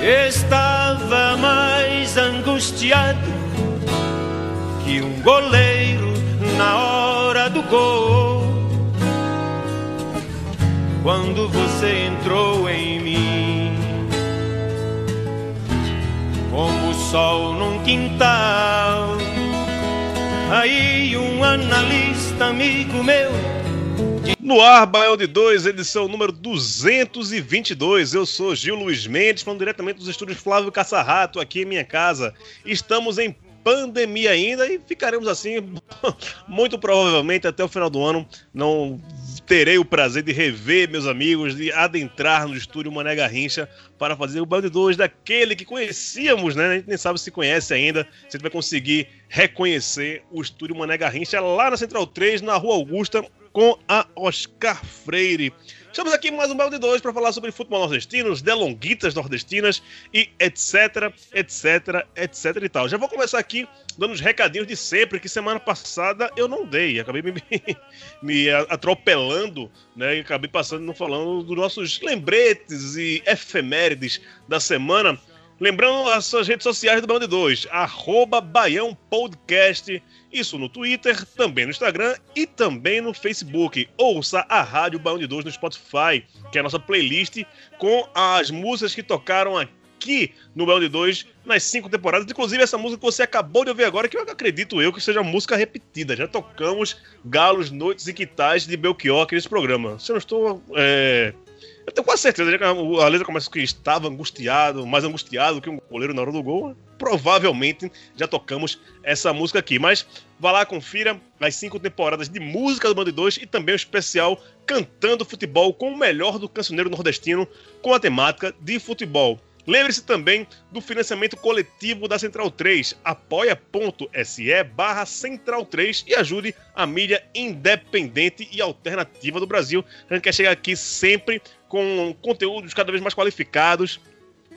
Estava mais angustiado que um goleiro na hora do gol. Quando você entrou em mim, como o sol num quintal. Aí um analista amigo meu No ar, Baião de 2, edição número 222. Eu sou Gil Luiz Mendes, falando diretamente dos estúdios Flávio Caçarrato, aqui em minha casa. Estamos em pandemia ainda e ficaremos assim, muito provavelmente até o final do ano. Não terei o prazer de rever meus amigos, de adentrar no estúdio Mané Garrincha para fazer o Baião de 2 daquele que conhecíamos, né? A gente nem sabe se conhece ainda, se vai conseguir reconhecer o estúdio Mané Garrincha lá na Central 3, na Rua Augusta, com a Oscar Freire. Estamos aqui mais um Belo de Dois para falar sobre futebol nordestino, os delonguitas nordestinas e etc, etc, etc e tal. Já vou começar aqui dando os recadinhos de sempre, que semana passada eu não dei. Acabei me, me atropelando, né? E acabei passando não falando dos nossos lembretes e efemérides da semana. Lembrando as suas redes sociais do de 2, arroba Baião Podcast, isso no Twitter, também no Instagram e também no Facebook. Ouça a Rádio Baião de 2 no Spotify, que é a nossa playlist com as músicas que tocaram aqui no Baião de 2 nas cinco temporadas. Inclusive essa música que você acabou de ouvir agora, que eu acredito eu que seja música repetida. Já tocamos Galos, Noites e Quitais de Belchior aqui nesse programa. Se eu não estou... É... Eu tenho quase certeza que a letra começa que estava angustiado, mais angustiado que um goleiro na hora do gol. Provavelmente já tocamos essa música aqui. Mas vá lá, confira as cinco temporadas de música do Band 2 e também o especial Cantando Futebol com o melhor do cancioneiro nordestino com a temática de futebol. Lembre-se também do financiamento coletivo da Central 3, apoia.se barra Central 3 e ajude a mídia independente e alternativa do Brasil. A gente quer chegar aqui sempre com conteúdos cada vez mais qualificados.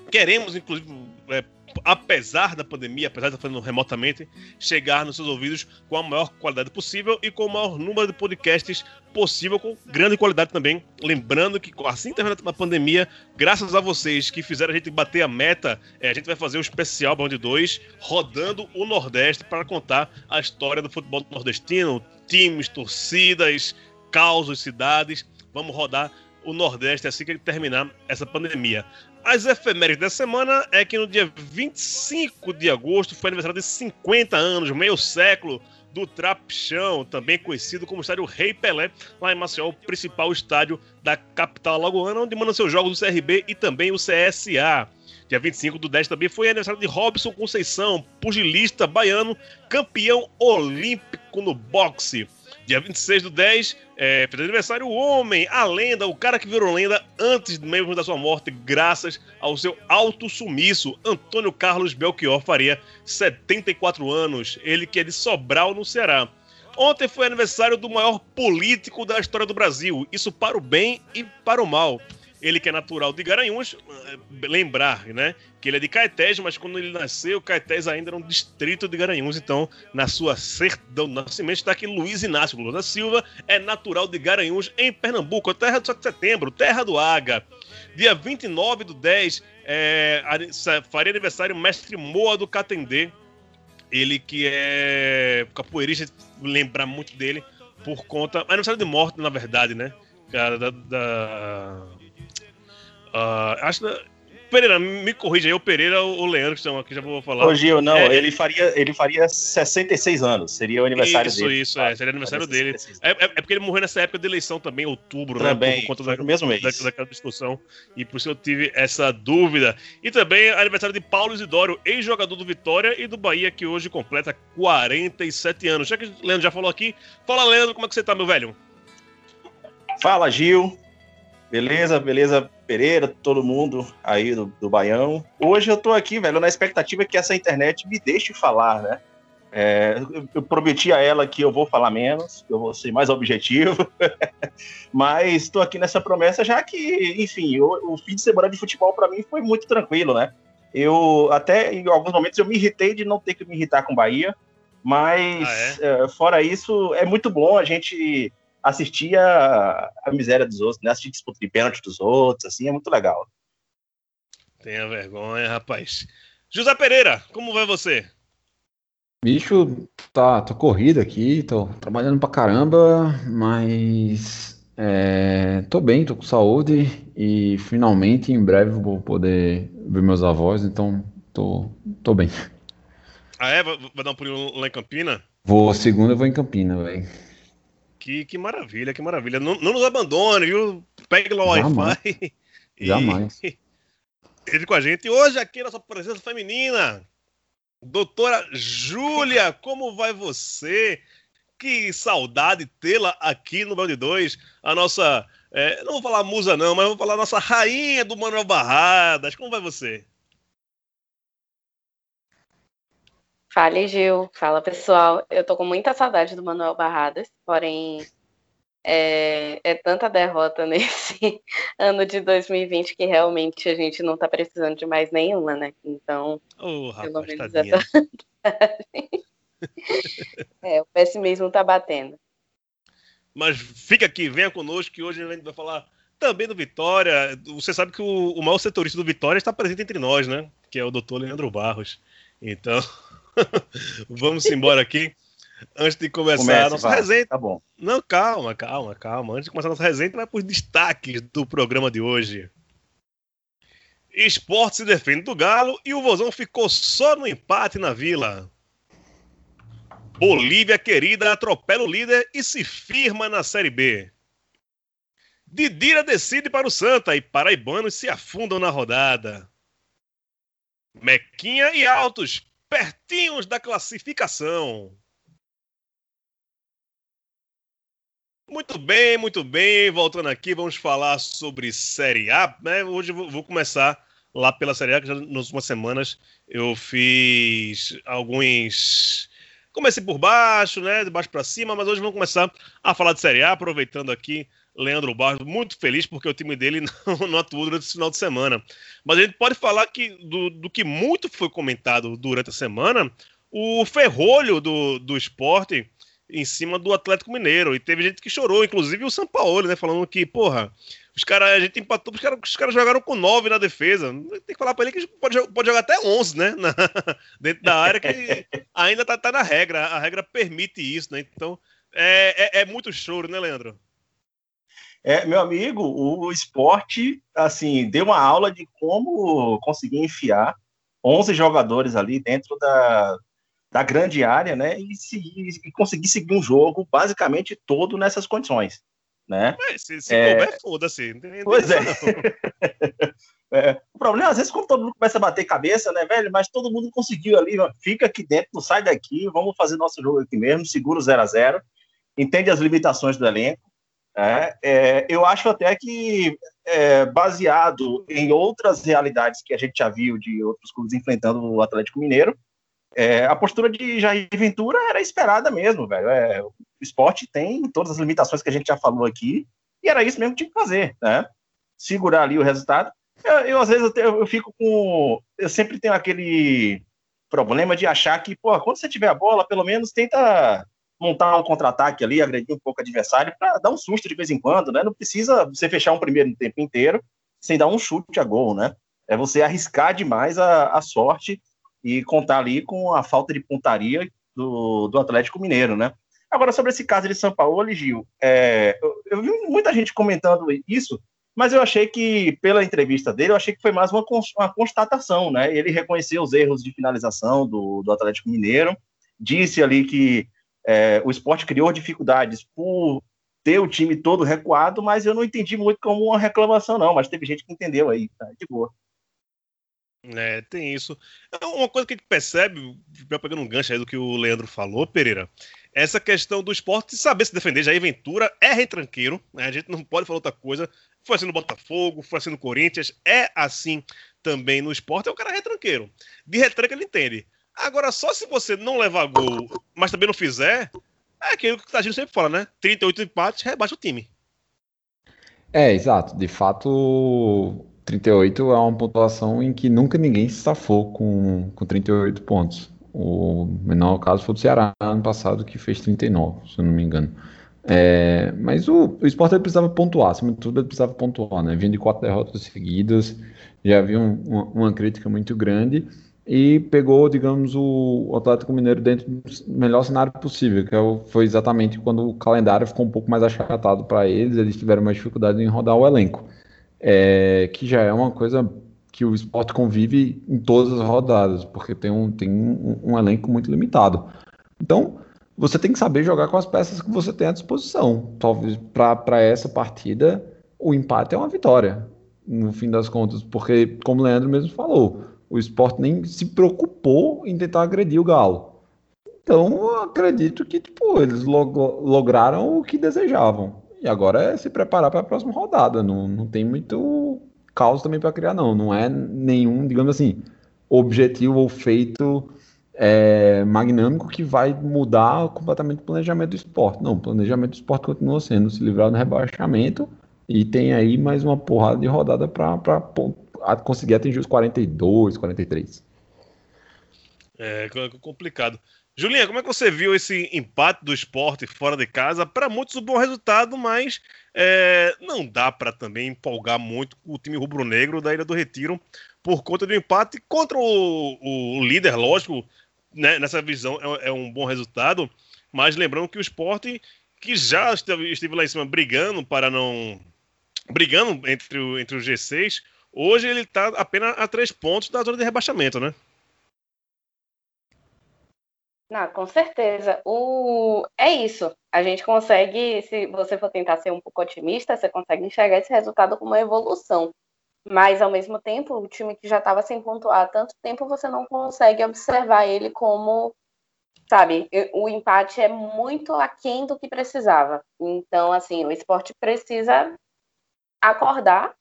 Queremos, inclusive, é, apesar da pandemia, apesar de estar fazendo remotamente, chegar nos seus ouvidos com a maior qualidade possível e com o maior número de podcasts possível, com grande qualidade também. Lembrando que assim terminar a pandemia, graças a vocês que fizeram a gente bater a meta, é, a gente vai fazer o especial Band 2 rodando o Nordeste para contar a história do futebol nordestino, times, torcidas, causos, cidades. Vamos rodar o Nordeste assim que terminar essa pandemia. As efemérides da semana é que no dia 25 de agosto foi aniversário de 50 anos, meio século, do Trapchão, também conhecido como estádio Rei Pelé, lá em Maceió, o principal estádio da capital lagoana, onde mandam seus jogos o CRB e também o CSA. Dia 25 do 10 também foi aniversário de Robson Conceição, pugilista baiano, campeão olímpico no boxe. Dia 26 do 10, é, fez aniversário o homem, a lenda, o cara que virou lenda antes mesmo da sua morte, graças ao seu alto sumiço, Antônio Carlos Belchior Faria, 74 anos, ele que é de Sobral, no Ceará. Ontem foi aniversário do maior político da história do Brasil, isso para o bem e para o mal. Ele que é natural de Garanhuns, lembrar, né? Que ele é de Caetés, mas quando ele nasceu, Caetés ainda era um distrito de Garanhuns. Então, na sua certidão de nascimento, está aqui Luiz Inácio Lula da Silva, é natural de Garanhuns, em Pernambuco, terra do 7 de setembro, terra do Aga. Dia 29 do 10, é, faria aniversário o mestre Moa do Catendê. Ele que é capoeirista, lembrar muito dele, por conta. Aniversário de morte, na verdade, né? Da, da Uh, acho que. Pereira, me corrija aí, o Pereira ou o Leandro que estão aqui, já vou falar. Ô, Gil, não, é, ele, faria, ele faria 66 anos, seria o aniversário isso, dele. Isso, isso, é, seria aniversário dele. É, é, é, porque ele morreu nessa época de eleição também, outubro, também, né? Por conta da, mesmo mês. Da, daquela discussão, e por isso eu tive essa dúvida. E também aniversário de Paulo Isidório, ex-jogador do Vitória e do Bahia, que hoje completa 47 anos. Já que o Leandro já falou aqui, fala, Leandro, como é que você tá, meu velho? Fala, Gil. Beleza, beleza, Pereira, todo mundo aí do, do Baião. Hoje eu tô aqui, velho, na expectativa que essa internet me deixe falar, né? É, eu prometi a ela que eu vou falar menos, que eu vou ser mais objetivo, mas estou aqui nessa promessa já que, enfim, o, o fim de semana de futebol para mim foi muito tranquilo, né? Eu até em alguns momentos eu me irritei de não ter que me irritar com Bahia, mas ah, é? É, fora isso é muito bom a gente assistir a, a miséria dos outros, né? Assistir disputa de pênalti dos outros, assim, é muito legal. Tenha vergonha, rapaz. José Pereira, como vai você? Bicho, tá, tô corrido aqui, tô trabalhando pra caramba, mas é, tô bem, tô com saúde e finalmente em breve vou poder ver meus avós, então tô, tô bem. Ah é? Vai dar um pulinho lá em Campina? Vou, segunda eu vou em Campina, velho. Que, que maravilha, que maravilha. Não, não nos abandone, viu? Pegue lá o Wi-Fi. Jamais. Entre com a gente. E hoje aqui nossa presença feminina, Doutora Júlia, como vai você? Que saudade tê-la aqui no Belde 2. A nossa, é, não vou falar musa não, mas vou falar a nossa rainha do Manuel Barradas. Como vai você? Fale, Gil. Fala, pessoal. Eu tô com muita saudade do Manuel Barradas, porém é, é, tanta derrota nesse ano de 2020 que realmente a gente não tá precisando de mais nenhuma, né? Então, oh, rapaz, pelo menos essa é, o pessimismo tá batendo. Mas fica aqui, venha conosco que hoje a gente vai falar também do Vitória. Você sabe que o, o maior setorista do Vitória está presente entre nós, né? Que é o doutor Leandro Barros. Então, vamos embora aqui. Antes de começar Comece, a nossa vai. resenha. Tá bom. Não, calma, calma, calma. Antes de começar a nossa resenha, vai para os destaques do programa de hoje. Esporte se defende do Galo e o Vozão ficou só no empate na vila. Bolívia querida atropela o líder e se firma na Série B. Didira decide para o Santa e paraibanos se afundam na rodada. Mequinha e Altos, pertinhos da classificação. Muito bem, muito bem. Voltando aqui, vamos falar sobre Série A. Né? Hoje vou começar lá pela Série A, que já nas últimas semanas eu fiz alguns. Comecei por baixo, né? De baixo para cima, mas hoje vamos começar a falar de Série A, aproveitando aqui Leandro Barros, muito feliz porque o time dele não, não atuou durante esse final de semana. Mas a gente pode falar que do, do que muito foi comentado durante a semana, o ferrolho do, do esporte em cima do Atlético Mineiro. E teve gente que chorou, inclusive o São Paulo, né? Falando que, porra, os caras, a gente empatou, os caras jogaram com 9 na defesa. Tem que falar pra ele que pode, pode jogar até 11, né? Na, dentro da área, que ainda tá, tá, na regra. A regra permite isso, né? Então, é, é, é muito choro, né, Leandro? É, meu amigo, o esporte, assim, deu uma aula de como conseguir enfiar 11 jogadores ali dentro da, da grande área, né, e, seguir, e conseguir seguir um jogo basicamente todo nessas condições, né? É, se, se é... couber, foda-se. Pois é. é. O problema, às vezes, quando todo mundo começa a bater cabeça, né, velho, mas todo mundo conseguiu ali, fica aqui dentro, não sai daqui, vamos fazer nosso jogo aqui mesmo, segura o 0 a 0 entende as limitações do elenco, é, é, eu acho até que, é, baseado em outras realidades que a gente já viu de outros clubes enfrentando o Atlético Mineiro, é, a postura de Jair Ventura era esperada mesmo, velho. É, o esporte tem todas as limitações que a gente já falou aqui, e era isso mesmo que tinha que fazer, né? Segurar ali o resultado. Eu, eu às vezes, eu, eu, fico com. Eu sempre tenho aquele problema de achar que, pô, quando você tiver a bola, pelo menos tenta montar um contra-ataque ali, agredir um pouco o adversário, para dar um susto de vez em quando, né? Não precisa você fechar um primeiro tempo inteiro sem dar um chute a gol, né? É você arriscar demais a, a sorte e contar ali com a falta de pontaria do, do Atlético Mineiro, né? Agora, sobre esse caso de São Paulo, Gil, é, eu, eu, vi muita gente comentando isso, mas eu achei que, pela entrevista dele, eu achei que foi mais uma, uma constatação, né? Ele reconheceu os erros de finalização do, do Atlético Mineiro, disse ali que é, o esporte criou dificuldades por ter o time todo recuado, mas eu não entendi muito como uma reclamação, não, mas teve gente que entendeu aí, tá? De boa. É, tem isso. É uma coisa que a gente percebe, pegando um gancho aí do que o Leandro falou, Pereira, essa questão do esporte saber se defender. Jair Ventura é retranqueiro, né? a gente não pode falar outra coisa. Foi assim no Botafogo, foi assim no Corinthians, é assim também no esporte, é o cara retranqueiro. De retranca ele entende. Agora, só se você não levar gol, mas também não fizer, é aquilo que o Tagino sempre fala, né? 38 empates, rebaixa o time. É, exato. De fato, 38 é uma pontuação em que nunca ninguém se safou com, com 38 pontos. O menor caso foi do Ceará ano passado, que fez 39, se eu não me engano. É, mas o, o Sport precisava pontuar, acima de tudo ele precisava pontuar, né? Vindo de quatro derrotas seguidas, já havia um, uma, uma, crítica muito grande e pegou, digamos, o Atlético Mineiro dentro do melhor cenário possível, que é foi exatamente quando o calendário ficou um pouco mais achatado para eles, eles tiveram mais dificuldade em rodar o elenco, é, que já é uma coisa que o esporte convive em todas as rodadas, porque tem um, tem um, um elenco muito limitado. Então, você tem que saber jogar com as peças que você tem à disposição. Talvez para essa partida, o empate é uma vitória, no fim das contas, porque, como o Leandro mesmo falou, o esporte nem se preocupou em tentar agredir o Galo. Então, acredito que tipo, eles log lograram o que desejavam. E agora é se preparar para a próxima rodada. Não, não tem muito caos também para criar, não. Não é nenhum, digamos assim, objetivo ou feito é, magnâmico que vai mudar completamente o planejamento do esporte. Não, o planejamento do esporte continua sendo se livrar do rebaixamento e tem aí mais uma porrada de rodada para conseguir atingir os 42, 43. É complicado. Julinha, como é que você viu esse empate do esporte fora de casa? Para muitos, um bom resultado, mas é, não dá para também empolgar muito o time rubro-negro da Ilha do Retiro por conta do empate contra o, o líder, lógico, né, nessa visão é, é, um bom resultado, mas lembrando que o esporte, que já esteve, esteve lá em cima brigando para não. brigando entre entre o G6, hoje ele está apenas a três pontos da zona de rebaixamento, né? Não, com certeza. O... É isso. A gente consegue, se você for tentar ser um pouco otimista, você consegue enxergar esse resultado como uma evolução. Mas, ao mesmo tempo, o time que já estava sem pontuar há tanto tempo, você não consegue observar ele como, sabe, o empate é muito aquém do que precisava. Então, assim, o esporte precisa acordar,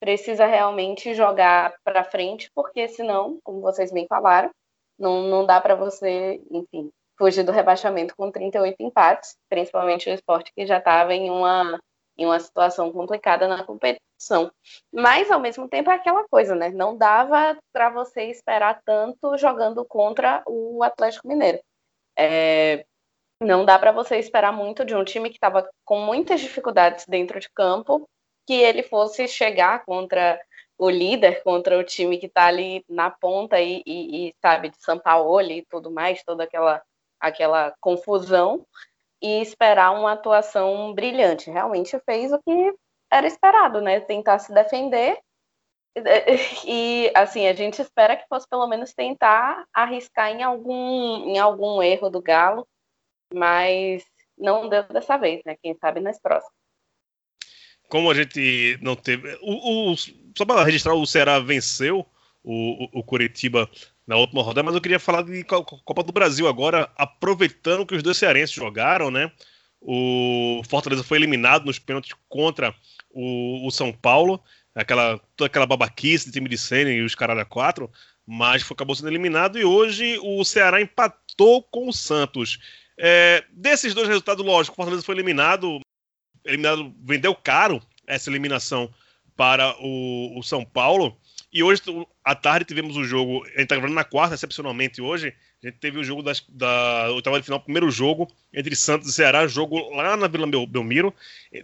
precisa realmente jogar para frente, porque senão, como vocês bem falaram, não, não dá para você, enfim, fugir do rebaixamento com 38 empates, principalmente o esporte que já estava em uma, em uma situação complicada na competição. Mas, ao mesmo tempo, é aquela coisa, né? Não dava para você esperar tanto jogando contra o Atlético Mineiro. É, não dá para você esperar muito de um time que estava com muitas dificuldades dentro de campo, que ele fosse chegar contra o líder contra o time que está ali na ponta e, e, e, sabe, de São Paulo e tudo mais, toda aquela, aquela confusão, e esperar uma atuação brilhante. Realmente fez o que era esperado, né? Tentar se defender. E assim, a gente espera que fosse pelo menos tentar arriscar em algum, em algum erro do Galo, mas não deu dessa vez, né? Quem sabe nas próximas como a gente não teve. O, o, só para registrar, o Ceará venceu o, o, o Curitiba na última rodada, mas eu queria falar de Copa do Brasil agora, aproveitando que os dois cearenses jogaram, né? O Fortaleza foi eliminado nos pênaltis contra o, o São Paulo, aquela, toda aquela babaquice de time de Senna e os caralho a quatro, mas foi, acabou sendo eliminado e hoje o Ceará empatou com o Santos. É, desses dois resultados, lógico, o Fortaleza foi eliminado, eliminado, vendeu caro essa eliminação para o, o São Paulo. E hoje, à tarde, tivemos o jogo. A gente está gravando na quarta, excepcionalmente hoje. A gente teve o jogo das, da oitava de final, primeiro jogo entre Santos e Ceará, jogo lá na Vila Belmiro,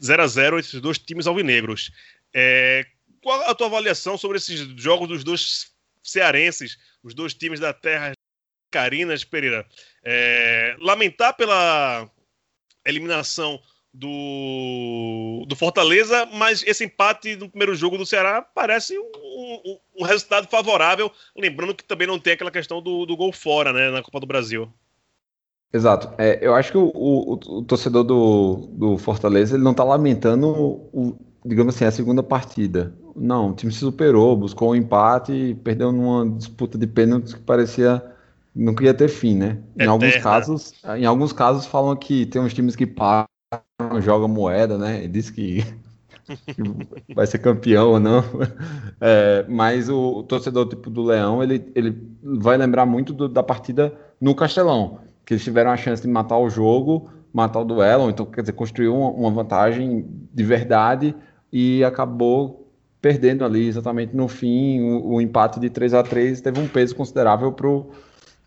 0 a 0 entre os dois times alvinegros. É, qual a tua avaliação sobre esses jogos dos dois cearenses, os dois times da terra Carinas Pereira? É, lamentar pela eliminação do, do Fortaleza, mas esse empate no primeiro jogo do Ceará parece um, um, um, resultado favorável, lembrando que também não tem aquela questão do, do gol fora, né, na Copa do Brasil. Exato. É, eu acho que o, o, o, torcedor do, do Fortaleza ele não está lamentando, o, digamos assim, a segunda partida. Não, o time se superou, buscou um empate e perdeu numa disputa de pênaltis que parecia nunca ia ter fim, né? Em Eterna. alguns casos, em alguns casos falam que tem uns times que param, jogam moeda, né? E diz que, vai ser campeão ou não. É, mas o, o torcedor tipo do Leão, ele, ele vai lembrar muito do- da partida no Castelão, que eles tiveram a chance de matar o jogo, matar o duelo, então quer dizer, construir uma, uma vantagem de verdade e acabou perdendo ali exatamente no fim o, o empate de 3 a 3 teve um peso considerável para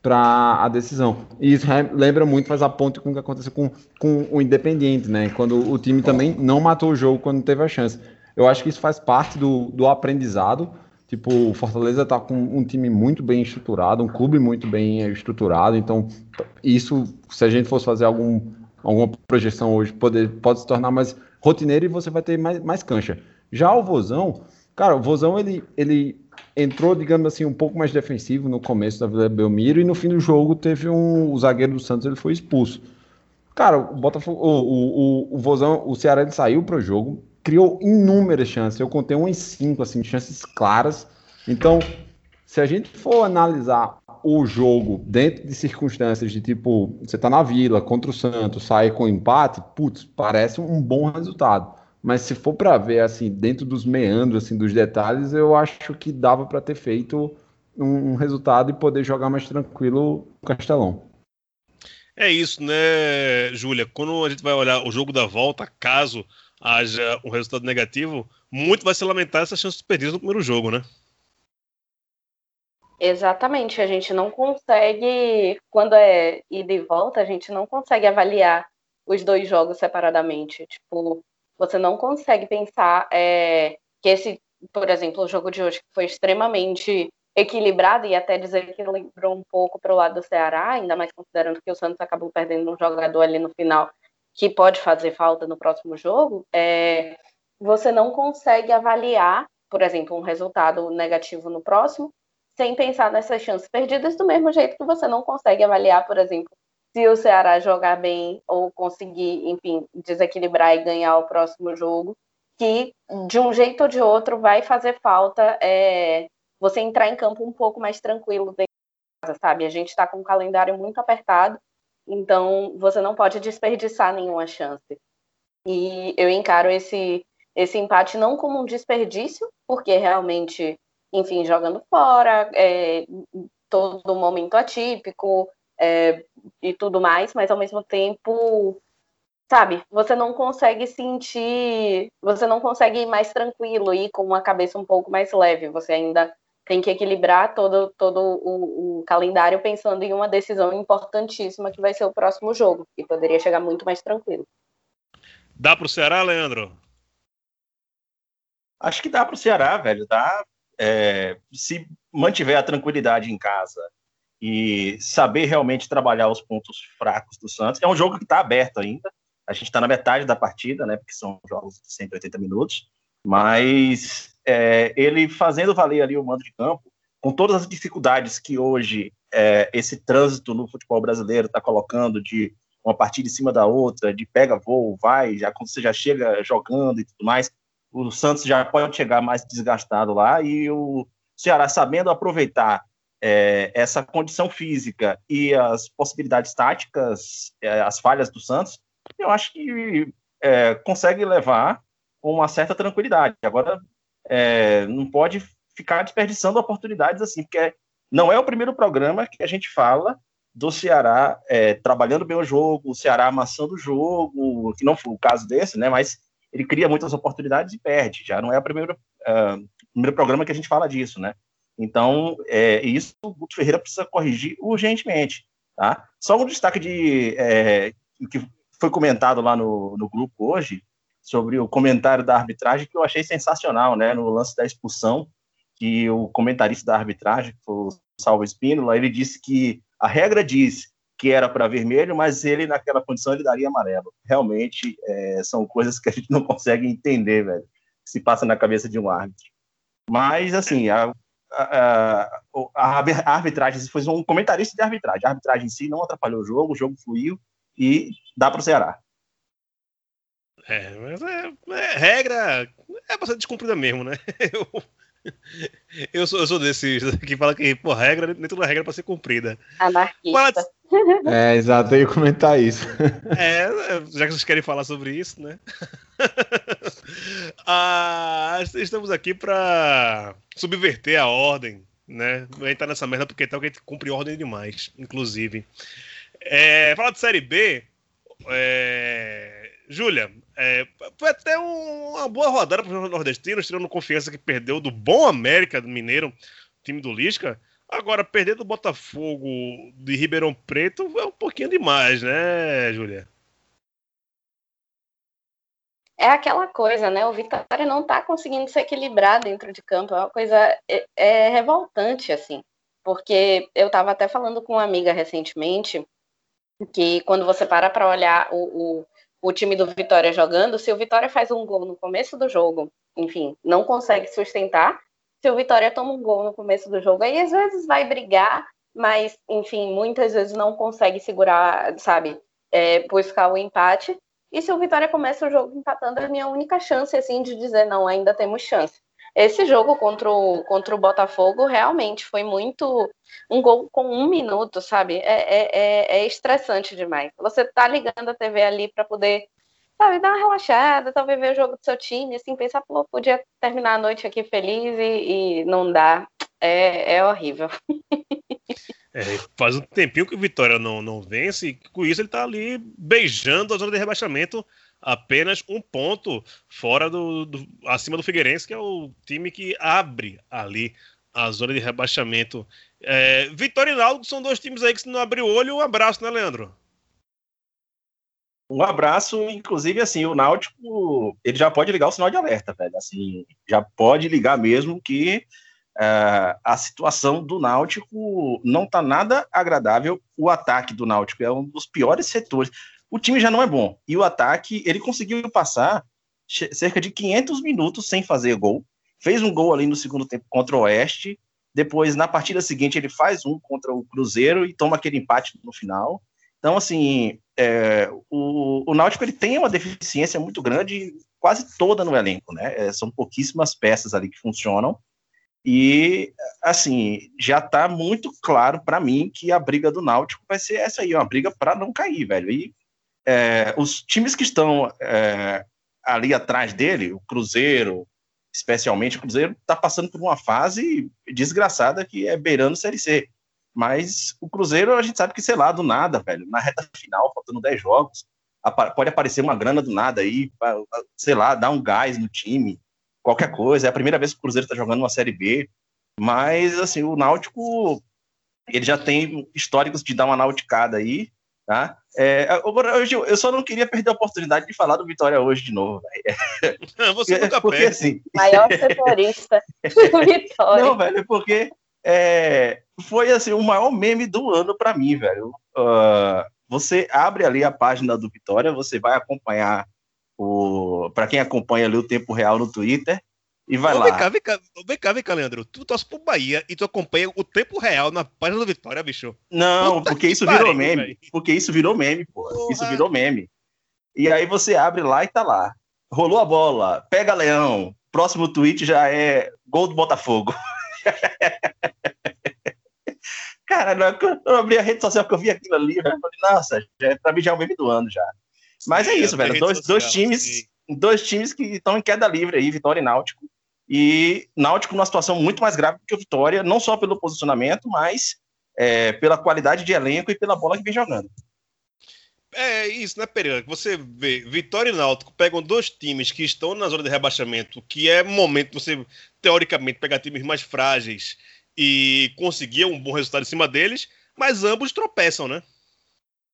a decisão. E isso lembra muito, faz a ponte com o que aconteceu com, com o Independiente, né? Quando o time também não matou o jogo quando teve a chance. Eu acho que isso faz parte do, do aprendizado. Tipo, o Fortaleza tá com um time muito bem estruturado, um clube muito bem estruturado. Então, isso, se a gente fosse fazer algum, alguma projeção hoje, pode, pode se tornar mais rotineiro e você vai ter mais, mais cancha. Já o Vozão, cara, o Vozão ele, ele entrou, digamos assim, um pouco mais defensivo no começo da Vila Belmiro e no fim do jogo teve um. O zagueiro do Santos ele foi expulso. Cara, o Botafogo, o, o, o, Vozão, o Ceará ele saiu para o jogo, criou inúmeras chances. Eu contei umas cinco, assim, chances claras. Então, se a gente for analisar o jogo dentro de circunstâncias de tipo, você tá na vila contra o Santos, sai com empate, putz, parece um bom resultado. Mas se for para ver assim, dentro dos meandros assim dos detalhes, eu acho que dava para ter feito um, um resultado e poder jogar mais tranquilo no Castelão. É isso, né, Júlia? Quando a gente vai olhar o jogo da volta, caso haja um resultado negativo, muito vai se lamentar essas chances perdidas no primeiro jogo, né? Exatamente, a gente não consegue, quando é ida e volta, a gente não consegue avaliar os dois jogos separadamente. Tipo, você não consegue pensar é, que esse, por exemplo, o jogo de hoje que foi extremamente equilibrado e até desequilibrou um pouco para o lado do Ceará, ainda mais considerando que o Santos acabou perdendo um jogador ali no final que pode fazer falta no próximo jogo, é, você não consegue avaliar, por exemplo, um resultado negativo no próximo sem pensar nessas chances perdidas, do mesmo jeito que você não consegue avaliar, por exemplo, se o Ceará jogar bem ou conseguir, enfim, desequilibrar e ganhar o próximo jogo, que de um jeito ou de outro vai fazer falta é, você entrar em campo um pouco mais tranquilo de casa, sabe? A gente está com um calendário muito apertado, então você não pode desperdiçar nenhuma chance. E eu encaro esse, esse empate não como um desperdício, porque realmente enfim, jogando fora, é, todo momento atípico é, e tudo mais, mas ao mesmo tempo, sabe, você não consegue sentir, você não consegue ir mais tranquilo, ir com uma cabeça um pouco mais leve, você ainda tem que equilibrar todo, todo o, o calendário pensando em uma decisão importantíssima que vai ser o próximo jogo, que poderia chegar muito mais tranquilo. Dá pro Ceará, Leandro? Acho que dá pro Ceará, velho, dá é, se mantiver a tranquilidade em casa e saber realmente trabalhar os pontos fracos do Santos, é um jogo que está aberto ainda. A gente está na metade da partida, né? Porque são jogos de 180 minutos. Mas é, ele fazendo valer ali o mando de campo, com todas as dificuldades que hoje é, esse trânsito no futebol brasileiro está colocando de uma partida em cima da outra, de pega voo, vai, já quando você já chega jogando e tudo mais, o Santos já pode chegar mais desgastado lá e o Ceará sabendo aproveitar é, essa condição física e as possibilidades táticas, é, as falhas do Santos, eu acho que é, consegue levar com uma certa tranquilidade. Agora, é, não pode ficar desperdiçando oportunidades assim, porque não é o primeiro programa que a gente fala do Ceará é, trabalhando bem o jogo, o Ceará amassando o jogo, que não foi o caso desse, né? Mas ele cria muitas oportunidades e perde. Já não é o primeiro, uh, primeiro programa que a gente fala disso, né? Então, é, isso o Guto Ferreira precisa corrigir urgentemente, tá? Só um destaque de é, que foi comentado lá no, no grupo hoje sobre o comentário da arbitragem que eu achei sensacional, né? No lance da expulsão, que o comentarista da arbitragem, que foi o Salvo Espínola, ele disse que a regra diz que era para vermelho, mas ele, naquela condição, ele daria amarelo. Realmente, é, são coisas que a gente não consegue entender, velho, que se passa na cabeça de um árbitro. Mas, assim, a, a, a, a arbitragem, foi um comentarista de arbitragem. A arbitragem em si não atrapalhou o jogo, o jogo fluiu e dá para o Ceará. É, mas é, é, regra é bastante descumprida mesmo, né? Eu, Eu sou, eu sou desses que fala que, por regra, nem toda regra é pra ser cumprida. Anarquista. É, exato, eu ia comentar isso. É, já que vocês querem falar sobre isso, né? ah, estamos aqui para subverter a ordem, né? Gente tá nessa merda porque tal que a gente cumpre ordem demais, inclusive. É, falar de Série B, é, Júlia, é, foi até um, uma boa rodada para os nordestinos, tirando confiança que perdeu do bom América do Mineiro, time do Lisca. Agora, perder do Botafogo de Ribeirão Preto é um pouquinho demais, né, Júlia? É aquela coisa, né? O Vitória não tá conseguindo se equilibrar dentro de campo. É uma coisa é, é revoltante, assim. Porque eu estava até falando com uma amiga recentemente que quando você para para olhar o, o o time do Vitória jogando, se o Vitória faz um gol no começo do jogo, enfim, não consegue sustentar. Se o Vitória toma um gol no começo do jogo, aí às vezes vai brigar, mas, enfim, muitas vezes não consegue segurar, sabe, é, buscar o empate. E se o Vitória começa o jogo empatando, é a minha única chance, assim, de dizer, não, ainda temos chance. Esse jogo contra o, contra o Botafogo realmente foi muito. Um gol com um minuto, sabe? É, é, é, é estressante demais. Você tá ligando a TV ali para poder, sabe, dar uma relaxada, talvez ver o jogo do seu time, assim, pensar, pô, podia terminar a noite aqui feliz e, e não dá. É, é horrível. É, faz um tempinho que o Vitória não, não vence, e com isso ele tá ali beijando a zona de rebaixamento apenas um ponto fora do, do, acima do Figueirense, que é o time que abre ali a zona de rebaixamento. É, Vitória e Náutico são dois times aí que se não abrir o olho, um abraço, né, Leandro? Um abraço, inclusive assim, o Náutico, ele já pode ligar o sinal de alerta, velho, assim, já pode ligar mesmo que Uh, a situação do Náutico não está nada agradável. O ataque do Náutico é um dos piores setores o time já não é bom. E o ataque, ele conseguiu passar cerca de 500 minutos sem fazer gol. Fez um gol ali no segundo tempo contra o Oeste. Depois, na partida seguinte, ele faz um contra o Cruzeiro e toma aquele empate no final. Então, assim, é, o, o Náutico ele tem uma deficiência muito grande, quase toda no elenco, né? É, são pouquíssimas peças ali que funcionam. E, assim, já tá muito claro para mim que a briga do Náutico vai ser essa aí, uma briga para não cair, velho. E é, os times que estão é, ali atrás dele, o Cruzeiro, especialmente o Cruzeiro, está passando por uma fase desgraçada que é beirando Série C. Mas o Cruzeiro, a gente sabe que, sei lá, do nada, velho, na reta final, faltando 10 jogos, pode aparecer uma grana do nada aí, sei lá, dar um gás no time, qualquer coisa. É a primeira vez que o Cruzeiro está jogando uma Série B. Mas, assim, o Náutico, ele já tem históricos de dar uma nauticada aí, Tá? É, hoje eu só não queria perder a oportunidade de falar do Vitória hoje de novo. Você nunca porque, perde. Assim, Maior setorista do Vitória. Não, velho, porque é, foi assim o maior meme do ano para mim, velho. Uh, você abre ali a página do Vitória, você vai acompanhar o para quem acompanha ali o tempo real no Twitter, e vai Ô, lá. Vem cá, vem cá, vem cá, vem cá, Leandro. Tu torce pro Bahia e tu acompanha o tempo real na página do Vitória, bicho. Não, Puta porque isso virou meme. Véio. Porque isso virou meme, pô. Isso virou meme. E aí você abre lá e tá lá. Rolou a bola, pega Leão. Próximo tweet já é gol do Botafogo. Cara, eu abri a rede social que eu vi aquilo ali, eu falei, nossa, já, pra mim já é o meme do ano já. Mas é isso, velho. Dois, dois times, dois times que estão em queda livre aí, Vitória e Náutico. E Náutico numa situação muito mais grave do que o Vitória, não só pelo posicionamento, mas é, pela qualidade de elenco e pela bola que vem jogando. É isso, né, Pereira? Você vê, Vitória e Náutico pegam dois times que estão na zona de rebaixamento, que é momento de você, teoricamente, pegar times mais frágeis e conseguir um bom resultado em cima deles, mas ambos tropeçam, né?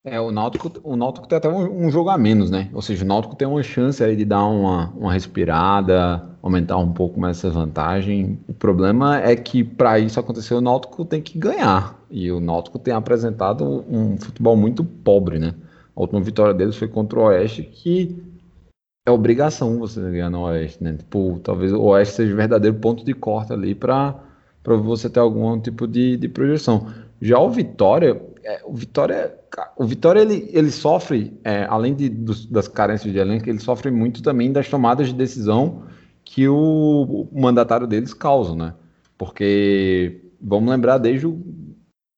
É, o Náutico, o Náutico tem até um, um, jogo a menos, né? Ou seja, o Náutico tem uma chance aí de dar uma, uma respirada, aumentar um pouco mais essa vantagem. O problema é que para isso acontecer, o Náutico tem que ganhar. E o Náutico tem apresentado um futebol muito pobre, né? A última vitória deles foi contra o Oeste, que é obrigação você ganhar no Oeste, né? Tipo, talvez o Oeste seja o verdadeiro ponto de corte ali para você ter algum tipo de, de projeção. Já o Vitória, é, o Vitória, o Vitória ele, ele sofre, é, além de, dos, das carências de elenco, ele sofre muito também das tomadas de decisão que o, o mandatário deles causa, né? Porque vamos lembrar desde o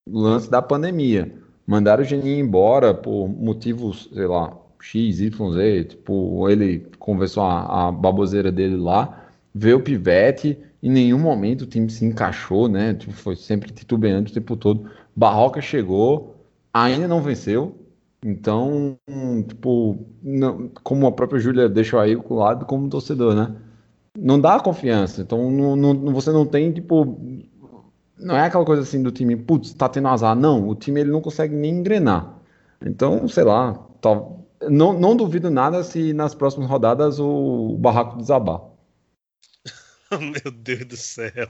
lance da pandemia. Mandaram o Geninho embora por motivos, sei lá, X, Y, Z. Tipo, ele conversou a, a baboseira dele lá, veio o pivete, em nenhum momento o time se encaixou, né? Tipo, foi sempre titubeante o tempo todo. Barroca chegou, ainda não venceu. Então, tipo, não, como a própria Júlia deixou aí o lado como torcedor, né? Não dá confiança. Então, não, não, você não tem, tipo, não é aquela coisa assim do time, putz, tá tendo azar. Não, o time ele não consegue nem engrenar. Então, sei lá, tá, não, não duvido nada se nas próximas rodadas o barraco desabar. Meu Deus do céu.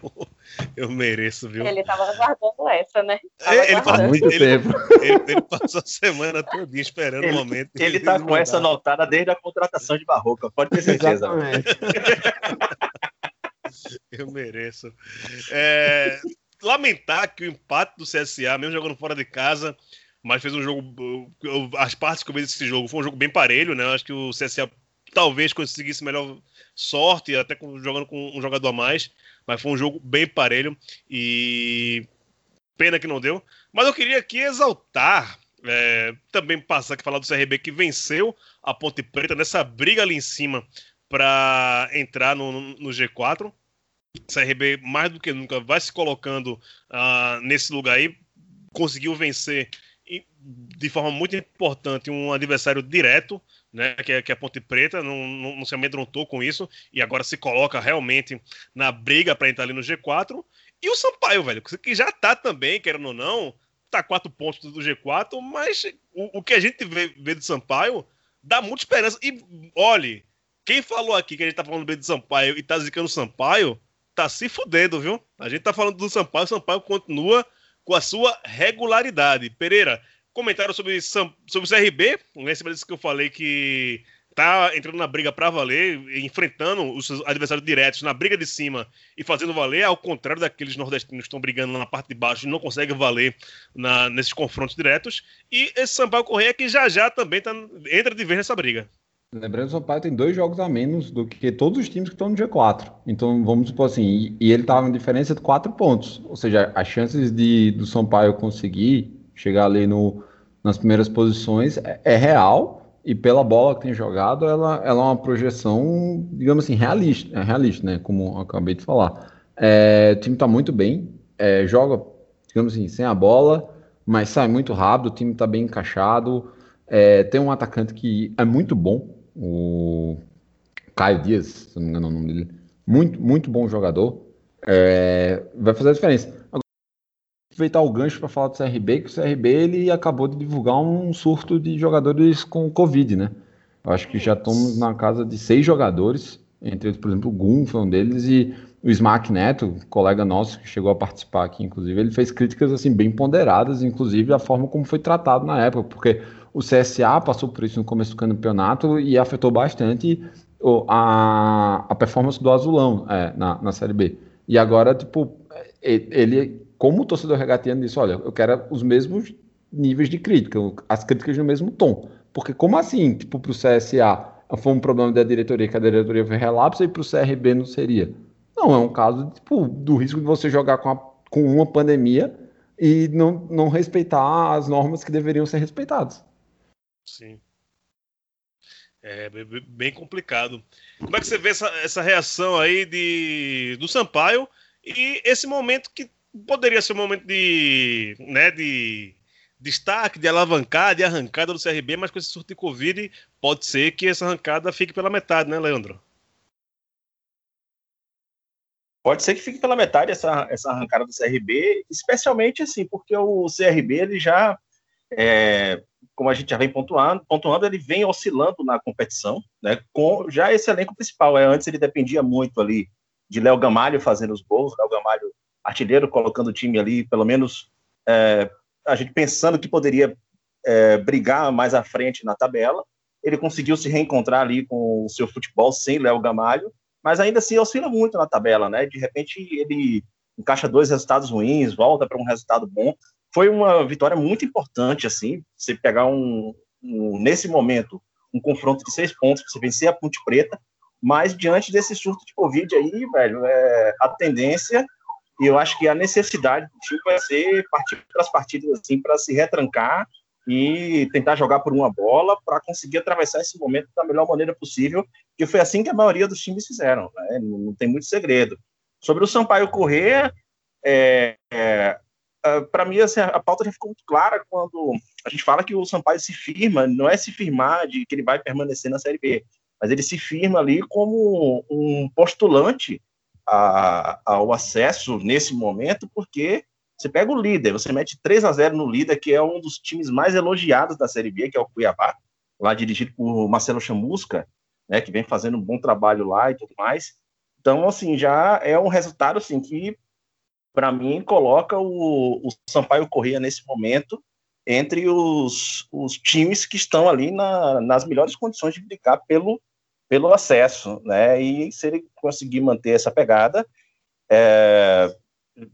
Eu mereço, viu? Ele tava aguardando essa, né? É, ele, Há muito ele, tempo. ele, ele passou a semana toda esperando o Ele, momento. ele tá com essa anotada desde a contratação de Barroca, pode ter certeza. Exatamente. Eu mereço. É, lamentar que o empate do CSA, mesmo jogando fora de casa, mas fez um jogo. As partes que eu vi desse jogo foi um jogo bem parelho, né? Eu acho que o CSA talvez conseguisse melhor sorte, até com- jogando com um jogador a mais, mas foi um jogo bem parelho e pena que não deu. Mas eu queria aqui exaltar, é, também passar aqui falar do CRB que venceu a Ponte Preta nessa briga ali em cima para entrar no- no G4. CRB mais do que nunca vai se colocando ah, nesse lugar aí, conseguiu vencer de forma muito importante um adversário direto, né, que é, que é a Ponte Preta, não, não, não se amedrontou com isso e agora se coloca realmente na briga para entrar ali no G4. E o Sampaio, velho, que já tá também, querendo ou não, tá quatro pontos do G4, mas o, o que a gente vê, vê do Sampaio dá muita esperança. E olhe, quem falou aqui que a gente tá falando bem do Sampaio e tá zicando o Sampaio, tá se fudendo, viu? A gente tá falando do Sampaio, o Sampaio continua com a sua regularidade. Pereira, comentário sobre, sobre o CRB, em cima disso que eu falei que tá entrando na briga para valer, enfrentando os adversários diretos na briga de cima e fazendo valer, ao contrário daqueles nordestinos que estão brigando na parte de baixo e não conseguem valer na- nesses confrontos diretos. E esse Sampaio Correia que já já também tá, entra de vez nessa briga. Lembrando que o Sampaio tem dois jogos a menos do que todos os times que estão no G4. Então, vamos supor assim, e, e ele estava em diferença de quatro pontos. Ou seja, as chances de, do Sampaio conseguir chegar ali no, nas primeiras posições é, é real. E pela bola que tem jogado, ela, ela é uma projeção, digamos assim, realista, é realista, né? Como acabei de falar. É, o time está muito bem, é, joga, digamos assim, sem a bola, mas sai muito rápido, o time está bem encaixado. É, tem um atacante que é muito bom, o Caio Dias, se não me engano é o nome dele. Muito, muito bom jogador. É, vai fazer a diferença. Agora, aproveitar o gancho para falar do CRB, que o CRB ele acabou de divulgar um surto de jogadores com Covid, né? Eu acho que já estamos na casa de seis jogadores, entre eles, por exemplo, o Gum foi um deles, e o Smack Neto, colega nosso que chegou a participar aqui, inclusive, ele fez críticas assim bem ponderadas, inclusive a forma como foi tratado na época, porque o CSA passou por isso no começo do campeonato e afetou bastante o- a, a performance do Azulão é, na, na Série B. E agora, tipo, ele, como torcedor regatiano, disse: olha, eu quero os mesmos níveis de crítica, as críticas no mesmo tom. Porque, como assim, tipo, pro CSA foi um problema da diretoria, que a diretoria foi relapso e pro CRB não seria? Não, é um caso tipo, do risco de você jogar com, a- com uma pandemia e não, não respeitar as normas que deveriam ser respeitadas. Sim. É bem complicado. Como é que você vê essa, essa reação aí de, do Sampaio e esse momento que poderia ser um momento de, né, de destaque, de alavancar, de arrancada do CRB, mas com esse surto de Covid pode ser que essa arrancada fique pela metade, né, Leandro? Pode ser que fique pela metade essa, essa arrancada do CRB, especialmente assim, porque o CRB ele já, é, como a gente já vem pontuando, pontuando, ele vem oscilando na competição, né? Com já esse elenco principal. É, antes ele dependia muito ali de Léo Gamalho fazendo os gols, Léo Gamalho artilheiro, colocando o time ali, pelo menos é, a gente pensando que poderia é, brigar mais à frente na tabela. Ele conseguiu se reencontrar ali com o seu futebol sem Léo Gamalho mas ainda assim oscila muito na tabela, né? De repente ele encaixa dois resultados ruins, volta para um resultado bom. Foi uma vitória muito importante, assim, você pegar um, um, nesse momento um confronto de seis pontos, você vencer a Ponte Preta, mas diante desse surto de Covid aí, velho, é, a tendência E eu acho que a necessidade do time vai ser partir para as partidas assim, para se retrancar e tentar jogar por uma bola para conseguir atravessar esse momento da melhor maneira possível, que foi assim que a maioria dos times fizeram, né? não, tem muito segredo. Sobre o Sampaio Corrêa, é, é, é para mim assim, a pauta já ficou muito clara quando a gente fala que o Sampaio se firma, não é se firmar de que ele vai permanecer na Série B, mas ele se firma ali como um postulante a, ao acesso nesse momento, porque você pega o líder, você mete 3 a 0 no líder, que é um dos times mais elogiados da Série B, que é o Cuiabá, lá dirigido por Marcelo Chamusca, né, que vem fazendo um bom trabalho lá e tudo mais. Então, assim, já é um resultado assim que para mim coloca o, o Sampaio Corrêa nesse momento entre os, os times que estão ali na, nas melhores condições de brigar pelo, pelo acesso, né? E se ele conseguir manter essa pegada, é,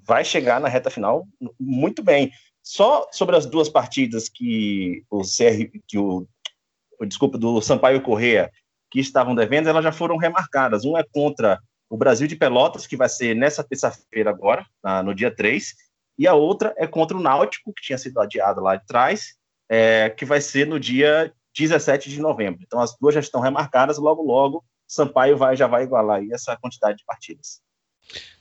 vai chegar na reta final muito bem. Só sobre as duas partidas que o CR, que o, desculpa, do Sampaio Correia, que estavam devendo, elas já foram remarcadas. Um é contra o Brasil de Pelotas, que vai ser nessa terça-feira agora, no dia 3, e a outra é contra o Náutico, que tinha sido adiado lá de trás, é, que vai ser no dia 17 de novembro. Então as duas já estão remarcadas, logo logo Sampaio vai, já vai igualar essa quantidade de partidas.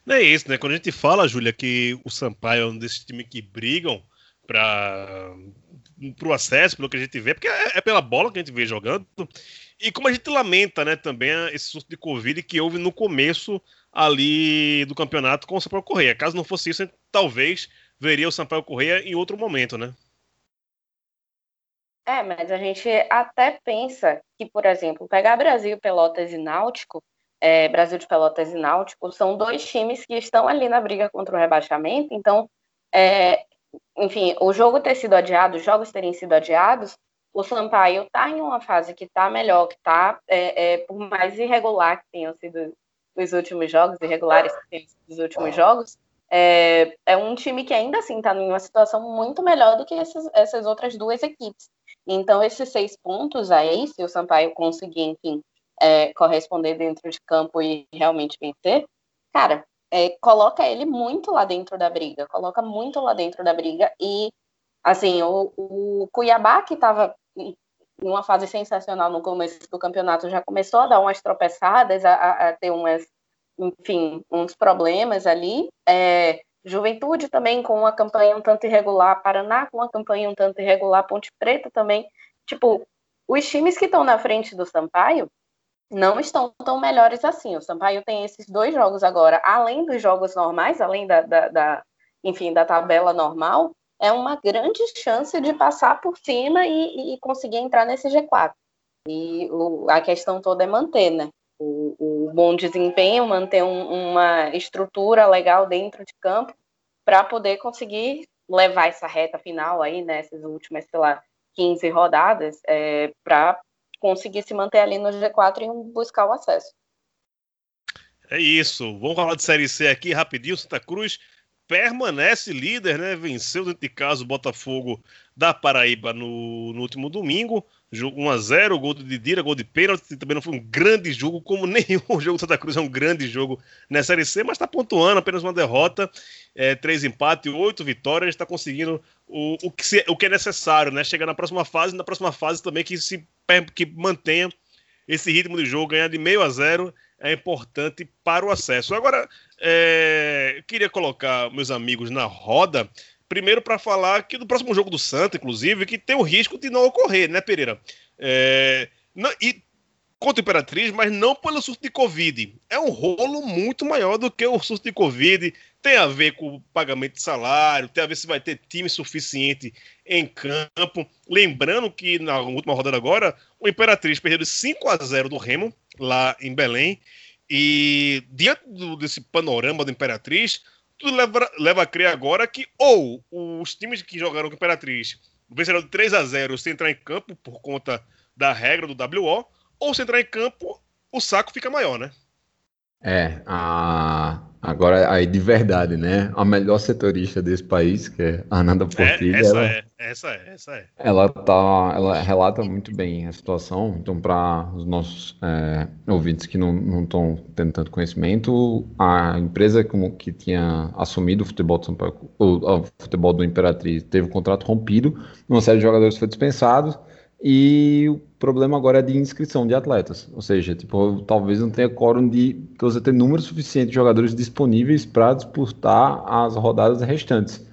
Não é isso, né? Quando a gente fala, Júlia, que o Sampaio é um desses times que brigam para o acesso, pelo que a gente vê, porque é, é, pela bola que a gente vê jogando. E como a gente lamenta, né, também esse surto de Covid que houve no começo ali do campeonato com o Sampaio Correia. Caso não fosse isso, talvez veria o Sampaio Correia em outro momento, né? É, mas a gente até pensa que, por exemplo, pegar Brasil, Pelotas e Náutico é, Brasil de Pelotas e Náutico, são dois times que estão ali na briga contra o rebaixamento, então, é, enfim, o jogo ter sido adiado, os jogos terem sido adiados, o Sampaio está em uma fase que está melhor, que está, é, é, por mais irregular que tenham sido os últimos jogos, irregulares que tenham sido os últimos jogos, é, é um time que ainda assim está em uma situação muito melhor do que essas, essas outras duas equipes. Então, esses seis pontos aí, se o Sampaio conseguir, enfim, é, corresponder dentro de campo e realmente vencer, cara, é, coloca ele muito lá dentro da briga, coloca muito lá dentro da briga e assim, o, o Cuiabá que estava em uma fase sensacional no começo do campeonato já começou a dar umas tropeçadas, a, a ter umas, enfim, uns problemas ali. É, Juventude também com uma campanha um tanto irregular, Paraná com uma campanha um tanto irregular, Ponte Preta também. Tipo, os times que estão na frente do Sampaio, não estão tão melhores assim. O Sampaio tem esses dois jogos agora, além dos jogos normais, além da, da, da enfim, da tabela normal, é uma grande chance de passar por cima e, e conseguir entrar nesse G4. E o, a questão toda é manter, né? O, o bom desempenho, manter um, uma estrutura legal dentro de campo para poder conseguir levar essa reta final aí, nessas né, últimas, sei lá, 15 rodadas, é, para conseguir se manter ali no G4 e buscar o acesso. É isso. Vamos falar de Série C aqui rapidinho. Santa Cruz permanece líder, né? Venceu dentro de casa o Botafogo da Paraíba no, no último domingo. Jogo 1x0, gol de Didira, gol de pênalti. Também não foi um grande jogo, como nenhum jogo do Santa Cruz é um grande jogo na Série C, mas está pontuando apenas uma derrota, é, três empates, oito vitórias. Está conseguindo o, o, que se, o que é necessário, né? Chegar na próxima fase, na próxima fase também que se que mantenha esse ritmo de jogo, ganhar de meio a zero é importante para o acesso. Agora, é, queria colocar meus amigos na roda, primeiro para falar que do próximo jogo do Santa, inclusive, que tem o risco de não ocorrer, né, Pereira? É, não, e contra a Imperatriz, mas não pelo surto de Covid. É um rolo muito maior do que o surto de Covid. Tem a ver com o pagamento de salário, tem a ver se vai ter time suficiente em campo. Lembrando que na última rodada agora, o Imperatriz perdeu de 5 a 0 do Remo, lá em Belém. E diante do, desse panorama do Imperatriz, tudo leva, leva a crer agora que ou os times que jogaram com o Imperatriz venceram de 3 a 0 sem entrar em campo por conta da regra do WO, ou se entrar em campo, o saco fica maior, né? É, a, agora aí de verdade, né? A melhor setorista desse país, que é a Ananda Portilho. É, essa ela, é, essa é, essa é. Ela tá, ela relata muito bem a situação. Então, para os nossos é, ouvintes que não estão tendo tanto conhecimento, a empresa como que tinha assumido o futebol do São Paulo, o, futebol do Imperatriz, teve o contrato rompido, uma série de jogadores foi dispensados e o problema agora é de inscrição de atletas. Ou seja, tipo, talvez não tenha quórum de que você tenha número suficiente de jogadores disponíveis para disputar as rodadas restantes.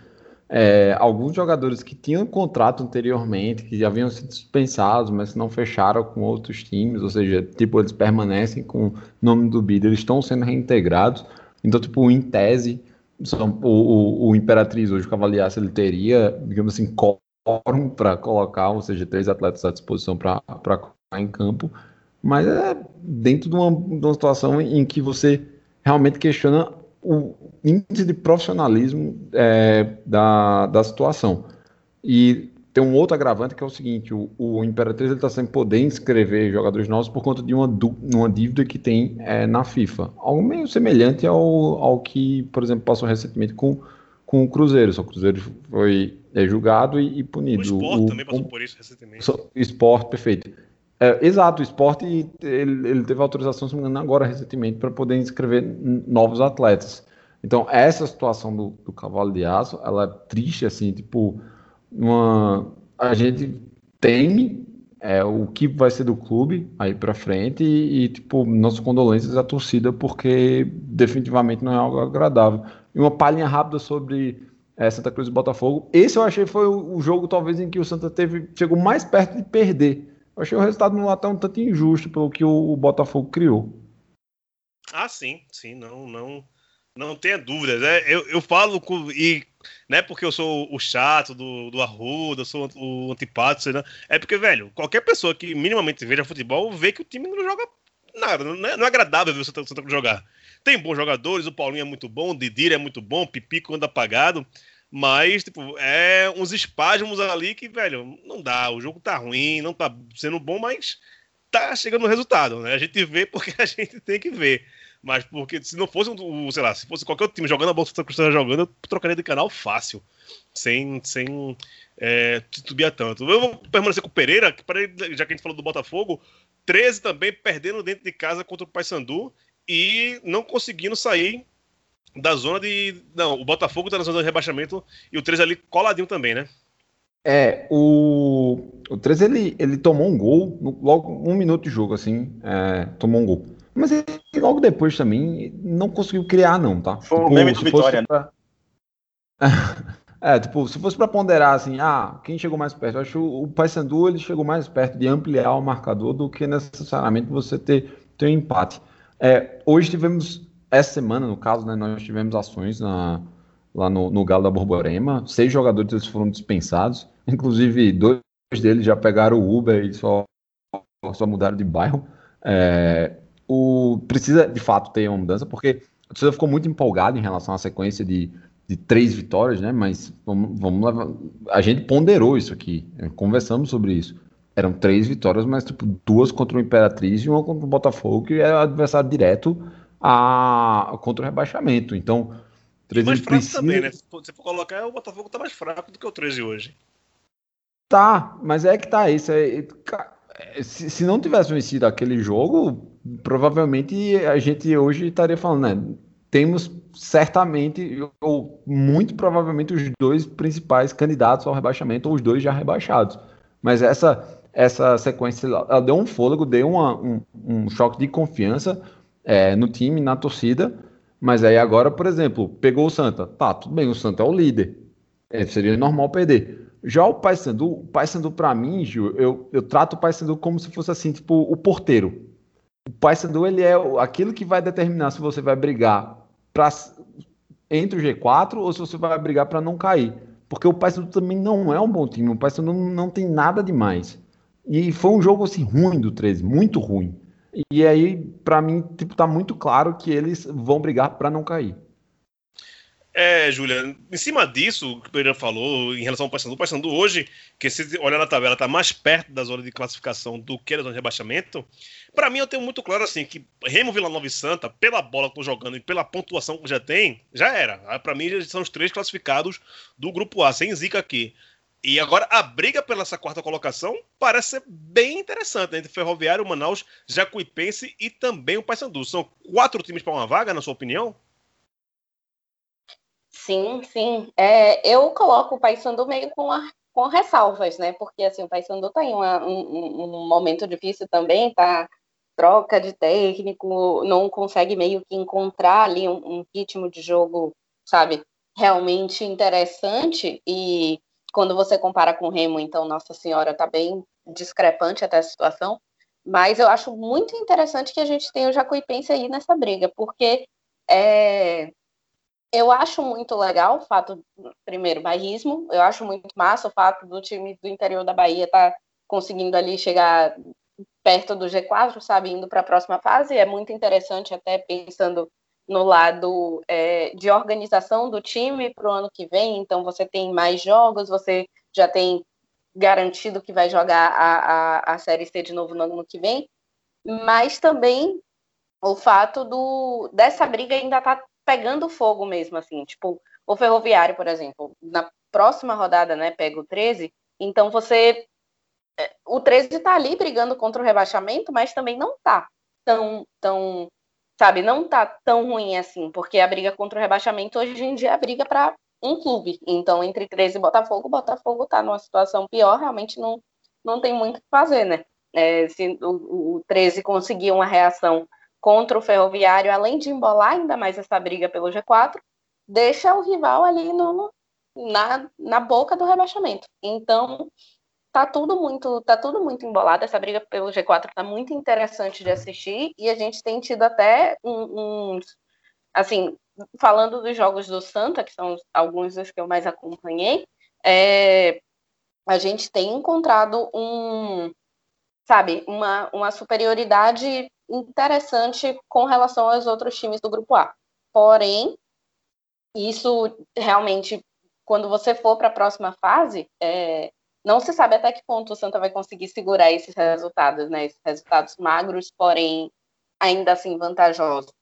É, alguns jogadores que tinham contrato anteriormente, que já haviam sido dispensados, mas não fecharam com outros times, ou seja, tipo, eles permanecem com o nome do bid, eles estão sendo reintegrados. Então, tipo, em tese, são, o, o, o Imperatriz hoje, o Cavaliaço, ele teria, digamos assim, quórum para colocar, ou seja, três atletas à disposição para colocar em campo, mas é dentro de uma, de uma situação em que você realmente questiona o índice de profissionalismo é, da, da situação. E tem um outro agravante que é o seguinte: o, o Imperatriz está sem poder inscrever jogadores novos por conta de uma, uma dívida que tem é, na FIFA. Algo meio semelhante ao, ao que, por exemplo, passou recentemente com, com o Cruzeiro. Só o Cruzeiro foi é julgado e, e punido. O esporte o, também passou por isso recentemente. Esporte, perfeito. É, exato, o esporte ele, ele, teve autorização, se não me engano, agora recentemente, para poder inscrever novos atletas. Então, essa situação do, do cavalo de aço, ela é triste, assim, tipo, uma, a gente teme é, o que vai ser do clube aí para frente e, e, tipo, nossas condolências à torcida, porque definitivamente não é algo agradável. E uma palhinha rápida sobre é, Santa Cruz e Botafogo. Esse eu achei foi o, jogo, talvez, em que o Santa teve, chegou mais perto de perder. Eu achei o resultado no até um tanto injusto pelo que o, Botafogo criou. Ah, sim, sim, não, não, não tenha dúvidas. É, eu, eu falo com, e não é porque eu sou o chato do, do Arruda, sou o antipático, né? é porque, velho, qualquer pessoa que minimamente veja futebol vê que o time não joga nada, não é, não é agradável ver o Santa, Santa Cruz jogar. Tem bons jogadores, o Paulinho é muito bom, o Didira é muito bom, o Pipico anda apagado. Mas, tipo, é uns espasmos ali que, velho, não dá. O jogo tá ruim, não tá sendo bom, mas tá chegando no resultado, né? A gente vê porque a gente tem que ver. Mas porque se não fosse, um, sei lá, se fosse qualquer outro time jogando a bola que o Santa jogando, eu trocaria de canal fácil. Sem, sem é, titubear tanto. Eu vou permanecer com o Pereira, que já que a gente falou do Botafogo, 13 também perdendo dentro de casa contra o Paysandu e não conseguindo sair da zona de. Não, o Botafogo tá na zona de rebaixamento e o 13 ali coladinho também, né? É, o, o 13 ele, ele tomou um gol, no, logo um minuto de jogo, assim, é, tomou um gol. Mas ele, logo depois também não conseguiu criar, não, tá? Foi tipo, o meme do Vitória, pra... É, tipo, se fosse para ponderar assim, ah, quem chegou mais perto? Eu acho que o Paysandu ele chegou mais perto de ampliar o marcador do que necessariamente você ter, ter um empate. É, hoje tivemos essa semana, no caso, né, nós tivemos ações na, lá no, no Galo da Borborema. Seis jogadores foram dispensados. Inclusive, dois deles já pegaram o Uber e só, só mudaram de bairro. É, o, precisa, de fato, ter uma mudança, porque a torcida ficou muito empolgada em relação à sequência de, de três vitórias, né? Mas vamos, vamos levar, a gente ponderou isso aqui, conversamos sobre isso. Eram três vitórias, mas tipo, duas contra o Imperatriz e uma contra o Botafogo, que é adversário direto a, contra o rebaixamento. Então, 13 mais fraco precisa... também, né? Se você for colocar, o Botafogo tá mais fraco do que o 13 hoje. Tá, mas é que tá isso. É, é, se, se não tivesse vencido aquele jogo, provavelmente a gente hoje estaria falando, né? Temos certamente, ou muito provavelmente, os dois principais candidatos ao rebaixamento, ou os dois já rebaixados. Mas essa essa sequência ela deu um fôlego, deu uma, um, um choque de confiança é, no time, na torcida, mas aí agora, por exemplo, pegou o Santa. Tá, tudo bem, o Santa é o líder. É, seria normal perder. Já o Paysandu, o Paysandu para mim, Gil, eu, eu trato o Paysandu como se fosse assim, tipo, o porteiro. O Paysandu, ele é aquilo que vai determinar se você vai brigar pra, entre o G4 ou se você vai brigar para não cair. Porque o Paysandu também não é um bom time, o Paysandu não, não tem nada demais. E foi um jogo assim ruim do 13, muito ruim. E aí, para mim, tipo, tá muito claro que eles vão brigar para não cair. É, Júlia, em cima disso, que o Pereira falou em relação ao Paysandu, o Paysandu hoje, que se olhar na tabela, está mais perto da zona de classificação do que da zona de rebaixamento. Para mim, eu tenho muito claro assim que Remo, Vila Nova e Santa, pela bola que estão jogando e pela pontuação que já tem, já era. Para mim, já são os três classificados do grupo A, sem zica aqui. E agora a briga pela essa quarta colocação parece ser bem interessante entre Ferroviário, Manaus, Jacuipense e também o Paysandu. São quatro times para uma vaga, na sua opinião? Sim, sim. É, eu coloco o Paysandu meio com, a, com ressalvas, né? Porque assim, o Paysandu está em uma, um, um, momento difícil também, tá? Troca de técnico, não consegue meio que encontrar ali um, um ritmo de jogo, sabe, realmente interessante. E quando você compara com o Remo, então, Nossa Senhora, tá bem discrepante até a situação. Mas eu acho muito interessante que a gente tenha o Jacuipense aí nessa briga, porque é, eu acho muito legal o fato, primeiro, bairrismo, eu acho muito massa o fato do time do interior da Bahia estar tá conseguindo ali chegar perto do G4, sabe, indo para a próxima fase, é muito interessante até pensando no lado é, de organização do time para o ano que vem, então você tem mais jogos, você já tem garantido que vai jogar a, a, a Série C de novo no ano que vem, mas também o fato do, dessa briga ainda tá pegando fogo mesmo, assim, tipo, o Ferroviário, por exemplo, na próxima rodada, né, pega o 13, então você, é, o 13 tá ali brigando contra o rebaixamento, mas também não tá tão, tão, sabe, não tá tão ruim assim, porque a briga contra o rebaixamento hoje em dia é a briga para um clube, então entre 13 e Botafogo, Botafogo tá numa situação pior, realmente não, não tem muito o que fazer, né, é, se o, o 13 conseguir uma reação contra o Ferroviário, além de embolar ainda mais essa briga pelo G4, deixa o rival ali no, na, na boca do rebaixamento. Então, tá tudo muito tá tudo muito embolado essa briga pelo G4 tá muito interessante de assistir e a gente tem tido até uns um, assim falando dos jogos do Santa que são alguns dos que eu mais acompanhei é, a gente tem encontrado um sabe uma, uma superioridade interessante com relação aos outros times do grupo A. Porém, isso realmente, quando você for para a próxima fase, é, não se sabe até que ponto o Santa vai conseguir segurar esses resultados, né? Esses resultados magros, porém ainda assim vantajosos.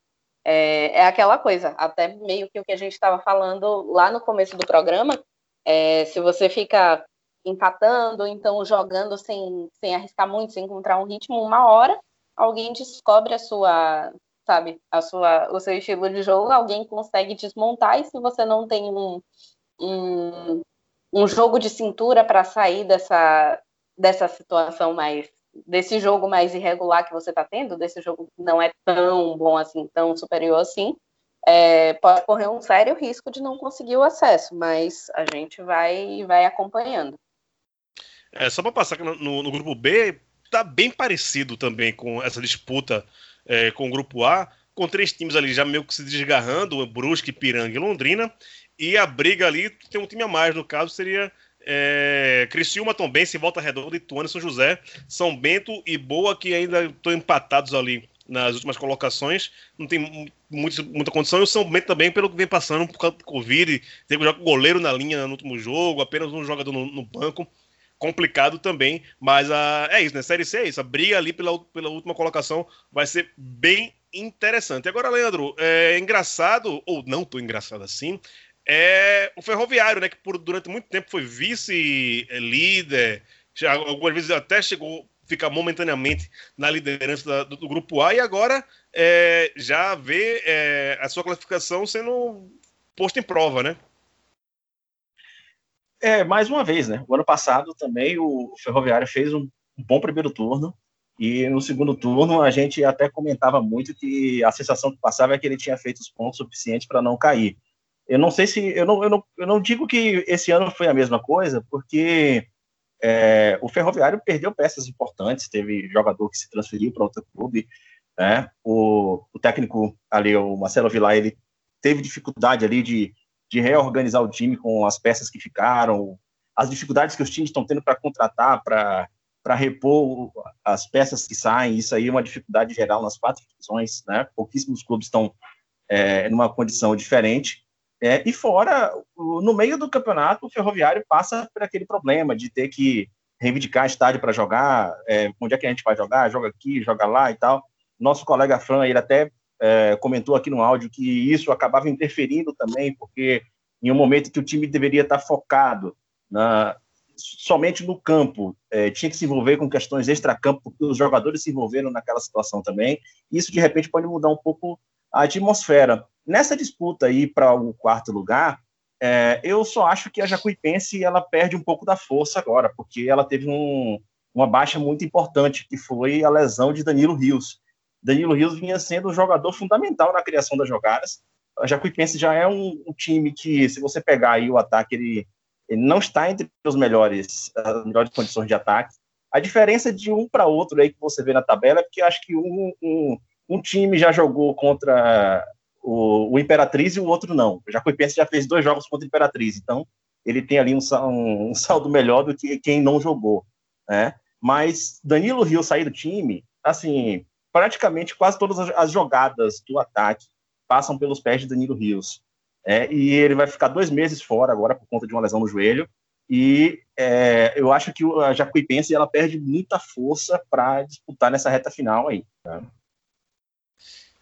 É, é aquela coisa, até meio que o que a gente estava falando lá no começo do programa. É, se você fica empatando, então jogando sem, sem arriscar muito, sem encontrar um ritmo, uma hora alguém descobre a sua, sabe, a sua, o seu estilo de jogo, alguém consegue desmontar, e se você não tem um, um, um jogo de cintura para sair dessa, dessa situação mais desse jogo mais irregular que você está tendo, desse jogo que não é tão bom assim, tão superior assim, é, pode correr um sério risco de não conseguir o acesso, mas a gente vai, vai acompanhando. É, só para passar no, no, grupo B, tá bem parecido também com essa disputa é, com o grupo A, com três times ali já meio que se desgarrando, Brusque, Piranga e Londrina, e a briga ali tem um time a mais, no caso seria é, Criciúma, Tombense, Volta Redonda, Ituano e São José, São Bento e Boa, que ainda estão empatados ali nas últimas colocações, não tem muito, muita condição, e o São Bento também, pelo que vem passando por causa do Covid, teve um goleiro na linha no último jogo, apenas um jogador no, no banco, complicado também, mas a, é isso, né? Série C é isso, a briga ali pela, pela última colocação vai ser bem interessante. Agora, Leandro, é engraçado, ou não tão engraçado assim, é o Ferroviário, né? Que por, durante muito tempo foi vice-líder, algumas vezes até chegou a ficar momentaneamente na liderança do, do, grupo A e agora é, já vê é, a sua classificação sendo posta em prova, né? É, mais uma vez, né? O ano passado também o Ferroviário fez um bom primeiro turno. E no segundo turno a gente até comentava muito que a sensação que passava é que ele tinha feito os pontos suficientes para não cair. Eu não sei se. Eu não, eu, não, eu não digo que esse ano foi a mesma coisa, porque é, o Ferroviário perdeu peças importantes, teve jogador que se transferiu para outro clube. Né? O, o técnico ali, o Marcelo Vilar, ele teve dificuldade ali de de reorganizar o time com as peças que ficaram, as dificuldades que os times estão tendo para contratar, para repor as peças que saem, isso aí é uma dificuldade geral nas quatro divisões, né? Pouquíssimos clubes estão é, numa condição diferente. É, e fora, no meio do campeonato, o Ferroviário passa por aquele problema de ter que reivindicar estádio para jogar, é, onde é que a gente vai jogar, joga aqui, joga lá e tal. Nosso colega Fran, ele até é, comentou aqui no áudio que isso acabava interferindo também, porque em um momento que o time deveria estar focado na, somente no campo, é, tinha que se envolver com questões extra-campo, porque os jogadores se envolveram naquela situação também. Isso, de repente, pode mudar um pouco a atmosfera. Nessa disputa aí para o quarto lugar, é, eu só acho que a Jacuipense ela perde um pouco da força agora, porque ela teve um, uma baixa muito importante, que foi a lesão de Danilo Rios. Danilo Rios vinha sendo um jogador fundamental na criação das jogadas. A Jacuipense já é um, um time que, se você pegar aí o ataque, ele ele não está entre os melhores, as melhores condições de ataque. A diferença de um para outro aí que você vê na tabela é porque acho que um, um, um time já jogou contra o, o, Imperatriz e o outro não. O Jacuipense já fez dois jogos contra o Imperatriz, então ele tem ali um, um, um saldo melhor do que quem não jogou, né? Mas Danilo Rio sair do time, assim, praticamente quase todas as jogadas do ataque passam pelos pés de Danilo Rios. É, e ele vai ficar dois meses fora agora por conta de uma lesão no joelho. E é, eu acho que a Jacuipense ela perde muita força para disputar nessa reta final aí. Tá?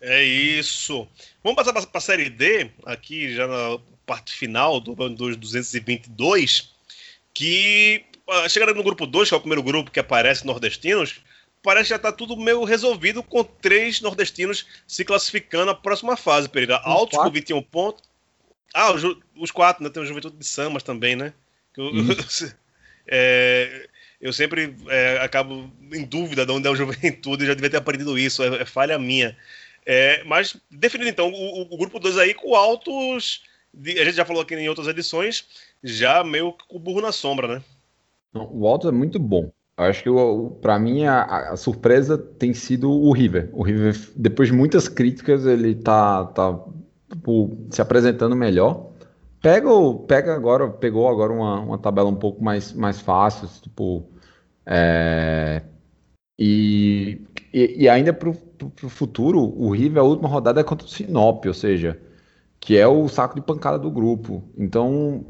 É isso. Vamos passar para a Série D, aqui já na parte final do ano 222, que ah, chegando no grupo 2, que é o primeiro grupo que aparece nordestinos, parece que já está tudo meio resolvido com três nordestinos se classificando na próxima fase, Pereira. Altos com 21 pontos. Ah, os, os quatro, né? Tem o Juventude de Samas também, né? Eu, é, eu sempre é, acabo em dúvida de onde é o Juventude, já devia ter aprendido isso, é, é falha minha. É, mas, definindo então, o, o grupo 2 aí com altos. De, a gente já falou aqui em outras edições, já meio com o burro na sombra, né? O alto é muito bom. Eu acho que para mim a, a, surpresa tem sido o River. O River, depois de muitas críticas, ele tá, tá tipo, se apresentando melhor. Pega, pega agora, pegou agora uma, uma tabela um pouco mais, mais fácil, tipo, é, e, e, e, ainda para o futuro, o River, a última rodada é contra o Sinop, ou seja, que é o saco de pancada do grupo. Então,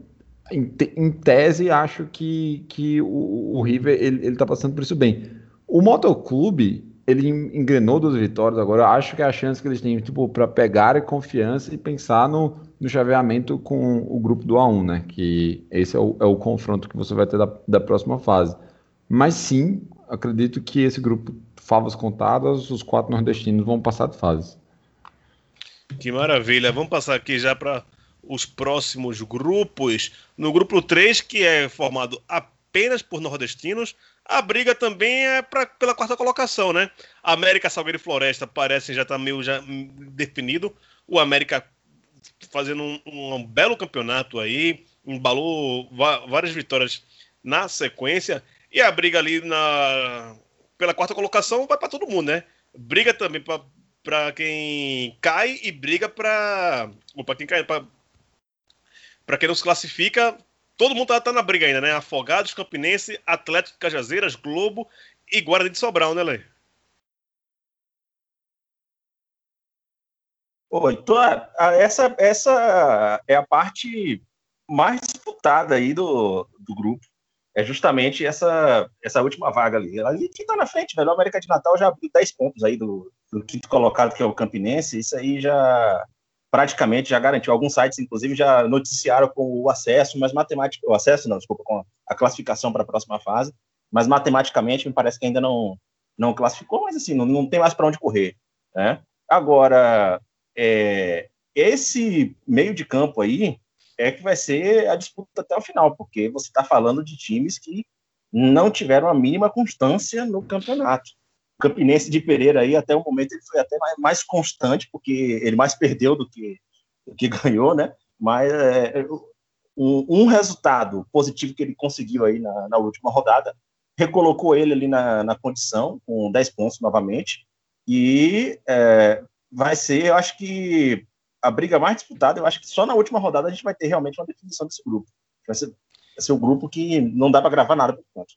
em, em tese, acho que, que o, o River ele, ele tá passando por isso bem. O Motoclube, ele engrenou duas vitórias agora. Acho que é a chance que eles têm, tipo, para pegar confiança e pensar no, no chaveamento com o grupo do A1, né? Que esse é o, é o confronto que você vai ter da, da próxima fase. Mas sim, acredito que esse grupo, favas contadas, os quatro nordestinos vão passar de fase. Que maravilha. Vamos passar aqui já para os próximos grupos. No grupo 3, que é formado apenas por nordestinos, a briga também é pra, pela quarta colocação, né? América, Salgueiro e Floresta parecem já estar tá meio já definido. O América fazendo um, um belo campeonato aí, embalou várias vitórias na sequência. E a briga ali na, pela quarta colocação vai para todo mundo, né? Briga também para quem cai e briga para para quem cai para quem não se classifica Todo mundo tá, tá, na briga ainda, né? Afogados, Campinense, Atlético Cajazeiras, Globo e Guarani de Sobral, né, Lê? Oi, então, essa, essa é a parte mais disputada aí do, do grupo. É justamente essa, essa última vaga ali. Ali que tá na frente, velho. O América de Natal já abriu 10 pontos aí do, do quinto colocado, que é o Campinense. Isso aí já praticamente já garantiu. Alguns sites, inclusive, já noticiaram com o acesso, mas matemática, o acesso não, desculpa, com a classificação para a próxima fase, mas matematicamente me parece que ainda não não classificou, mas assim não, não tem mais para onde correr, né? Agora, é, esse meio de campo aí é que vai ser a disputa até o final, porque você está falando de times que não tiveram a mínima constância no campeonato. Campinense de Pereira aí, até o momento, ele foi até mais, mais constante, porque ele mais perdeu do que, do que ganhou, né? Mas é, um, um, resultado positivo que ele conseguiu aí na, na última rodada recolocou ele ali na, na, condição, com 10 pontos novamente, e é, vai ser, eu acho que a briga mais disputada, eu acho que só na última rodada a gente vai ter realmente uma definição desse grupo. Vai ser, vai ser um grupo que não dá para gravar nada por enquanto.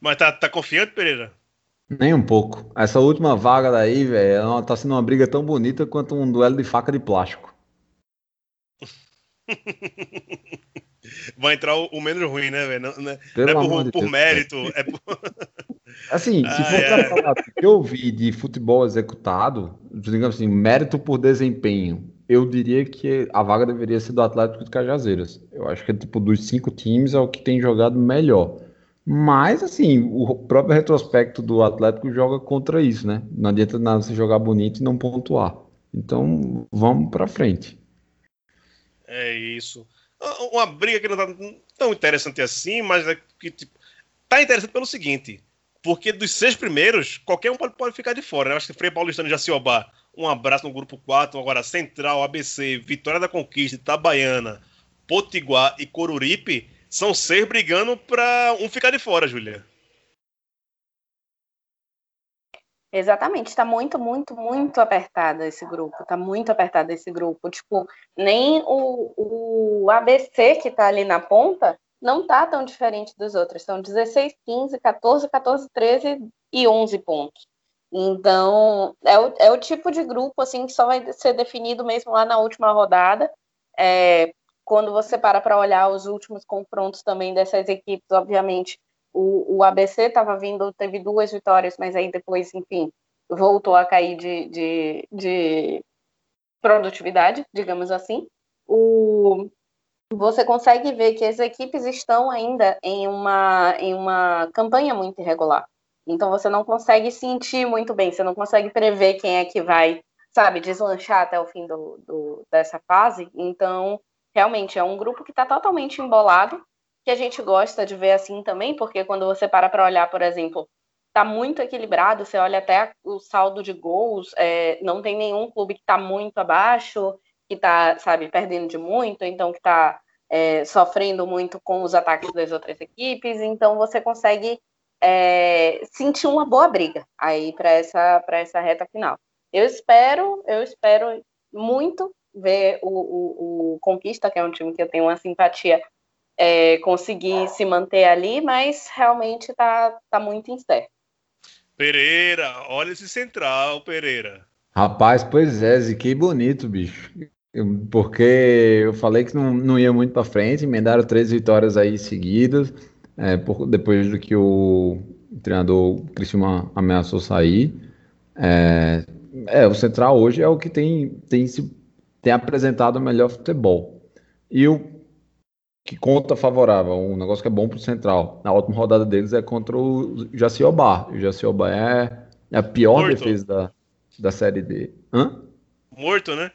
Mas tá, tá confiante, Pereira? Nem um pouco. Essa última vaga daí, velho, tá sendo uma briga tão bonita quanto um duelo de faca de plástico. Vai entrar o, o menos ruim, né, velho? Não, não, é, não é por, por mérito, é por... Assim, se ah, for é. para falar do que eu vi de futebol executado, digamos assim, mérito por desempenho, eu diria que a vaga deveria ser do Atlético de Cajazeiras. Eu acho que, tipo, dos cinco times é o que tem jogado melhor. Mas, assim, o próprio retrospecto do Atlético joga contra isso, né? Não adianta nada você jogar bonito e não pontuar. Então, vamos para frente. É isso. Uma briga que não tá tão interessante assim, mas é que, tipo, tá interessante pelo seguinte. Porque dos seis primeiros, qualquer um pode, pode ficar de fora. Né? Acho que Frei Paulistano e Jacioba, um abraço no grupo 4. Agora, Central, ABC, Vitória da Conquista, Itabaiana, Potiguar e Coruripe são seis brigando para um ficar de fora, Julia. Exatamente, está muito, muito, muito apertado esse grupo, está muito apertado esse grupo. Tipo, nem o, o ABC que está ali na ponta não está tão diferente dos outros. São 16, 15, 14, 14, 13 e 11 pontos. Então, é o, é o tipo de grupo assim que só vai ser definido mesmo lá na última rodada. É, quando você para para olhar os últimos confrontos também dessas equipes, obviamente, o, o ABC estava vindo, teve duas vitórias, mas aí depois, enfim, voltou a cair de, de, de produtividade, digamos assim. O, você consegue ver que as equipes estão ainda em uma, em uma campanha muito irregular. Então você não consegue sentir muito bem, você não consegue prever quem é que vai, sabe, deslanchar até o fim do, do dessa fase. Então realmente é um grupo que está totalmente embolado, que a gente gosta de ver assim também, porque quando você para para olhar, por exemplo, está muito equilibrado, você olha até o saldo de gols, é, não tem nenhum clube que está muito abaixo, que está, sabe, perdendo de muito, então que está é, sofrendo muito com os ataques das outras equipes, então você consegue é, sentir uma boa briga aí para essa, essa reta final. Eu espero, eu espero muito ver o, o, o, Conquista, que é um time que eu tenho uma simpatia, é, conseguir se manter ali, mas realmente está tá muito incerto. Pereira, olha esse central, Pereira. Rapaz, pois é, Ziquei bonito, bicho. Porque eu falei que não, não ia muito para frente, emendaram três vitórias aí seguidas, é, por, depois do que o treinador Cristiano ameaçou sair. É, é, o Central hoje é o que tem, tem se tem apresentado o melhor futebol. E o que conta favorável, um negócio que é bom para o Central, na última rodada deles é contra o Jaciobá. O Jaciobá é, é a pior morto. defesa da, da Série D. Hã? Morto, né?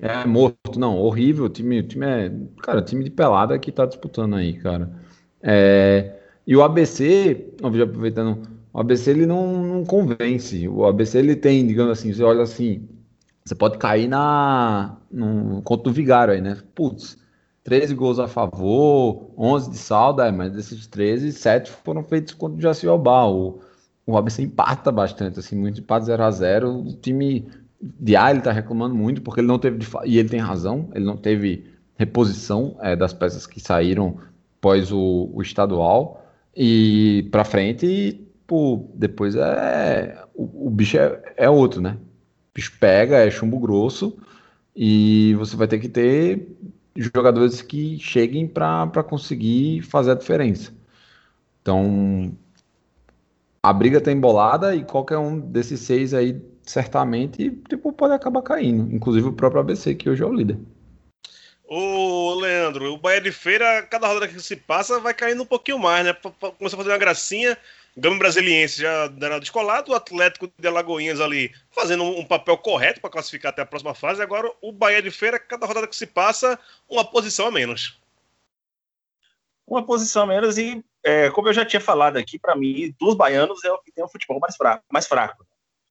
É, morto. Não, horrível. O time, o time é. Cara, time de pelada que tá disputando aí, cara. É, e o ABC, aproveitando, o ABC ele não, não convence. O ABC ele tem, digamos assim, você olha assim, você pode cair na no conto do Vigário aí, né? Putz, 13 gols a favor, 11 de saldo, é, mas desses 13, 7 foram feitos contra o Jaciobá. O, o ABC empata bastante, assim, muito empate 0 a 0 O time de A ele tá reclamando muito porque ele não teve, e ele tem razão, ele não teve reposição é, das peças que saíram após o, o estadual e para frente, e, pô, depois é o, o bicho é, é outro, né? bicho pega, é chumbo grosso, e você vai ter que ter jogadores que cheguem para conseguir fazer a diferença. Então, a briga tá embolada e qualquer um desses seis aí, certamente, tipo, pode acabar caindo. Inclusive o próprio ABC, que hoje é o líder. Ô, Leandro, o Bahia de Feira, cada rodada que se passa, vai caindo um pouquinho mais, né? Começou a fazer uma gracinha, Gama Brasiliense já dando descolado, o Atlético de Alagoinhas ali fazendo um papel correto para classificar até a próxima fase. Agora o Bahia de Feira, cada rodada que se passa, uma posição a menos. Uma posição a menos e, é, como eu já tinha falado aqui, para mim, dos baianos é o que tem o futebol mais fraco. Mais fraco.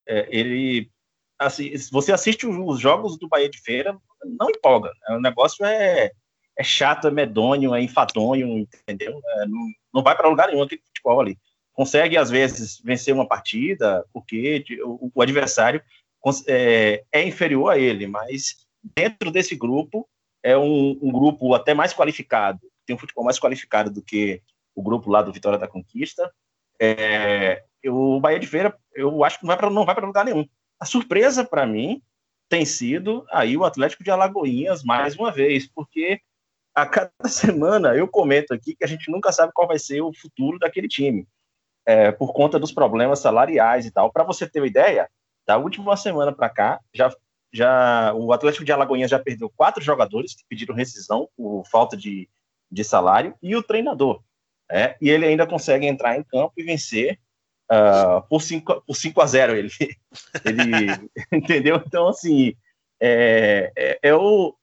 É, ele, assim, você assiste os jogos do Bahia de Feira, não empolga. O negócio é, é chato, é medonho, é enfadonho, entendeu? É, não, não vai para lugar nenhum aquele futebol ali consegue, às vezes, vencer uma partida, porque o, o adversário é, é, inferior a ele, mas dentro desse grupo, é um, um, grupo até mais qualificado, tem um futebol mais qualificado do que o grupo lá do Vitória da Conquista. É, o Bahia de Feira, eu acho que não vai para não vai para lugar nenhum. A surpresa para mim tem sido aí o Atlético de Alagoinhas mais uma vez, porque a cada semana eu comento aqui que a gente nunca sabe qual vai ser o futuro daquele time, é, por conta dos problemas salariais e tal. Para você ter uma ideia, da última semana para cá, já, já o Atlético de Alagoinhas já perdeu quatro jogadores que pediram rescisão por falta de, de salário e o treinador. É, e ele ainda consegue entrar em campo e vencer uh, por 5 por cinco a 0 ele, ele entendeu? Então, assim, é, é, é o,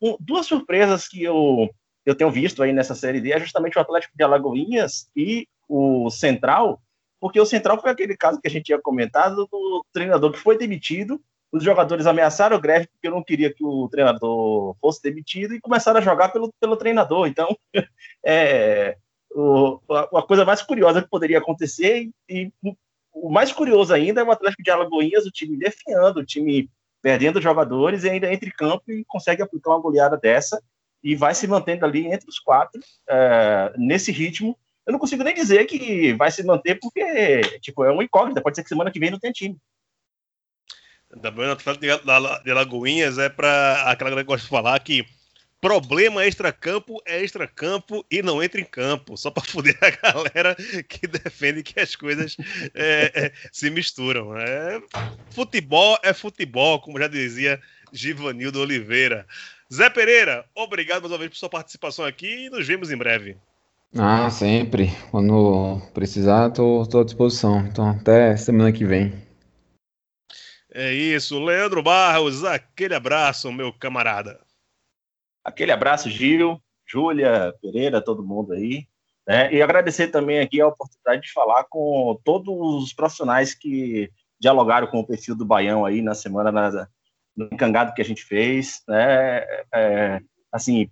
um, duas surpresas que eu, eu tenho visto aí nessa Série D é justamente o Atlético de Alagoinhas e o Central, porque o Central foi aquele caso que a gente tinha comentado do treinador que foi demitido, os jogadores ameaçaram greve porque não queria que o treinador fosse demitido e começaram a jogar pelo, pelo treinador. Então, é, o, a, a, coisa mais curiosa que poderia acontecer, e, e o mais curioso ainda é o Atlético de Alagoinhas, o time defiando, o time perdendo jogadores e ainda entre campo e consegue aplicar uma goleada dessa e vai se mantendo ali entre os quatro é, nesse ritmo. Eu não consigo nem dizer que vai se manter porque tipo é uma incógnita. Pode ser que semana que vem não tenha time. Também o Atlético de Alagoinhas é para aquela galera que gosta de falar que Problema extra-campo é extra-campo e não entra em campo. Só para foder a galera que defende que as coisas é, é, se misturam. É, futebol é futebol, como já dizia Givanildo Oliveira. Zé Pereira, obrigado mais uma vez por sua participação aqui e nos vemos em breve. Ah, sempre. Quando precisar, estou à disposição. Então, até semana que vem. É isso. Leandro Barros, aquele abraço, meu camarada. Aquele abraço, Gil, Júlia, Pereira, todo mundo aí. Né? E agradecer também aqui a oportunidade de falar com todos os profissionais que dialogaram com o perfil do Baião aí na semana, na, no encangado que a gente fez. Né? É, assim,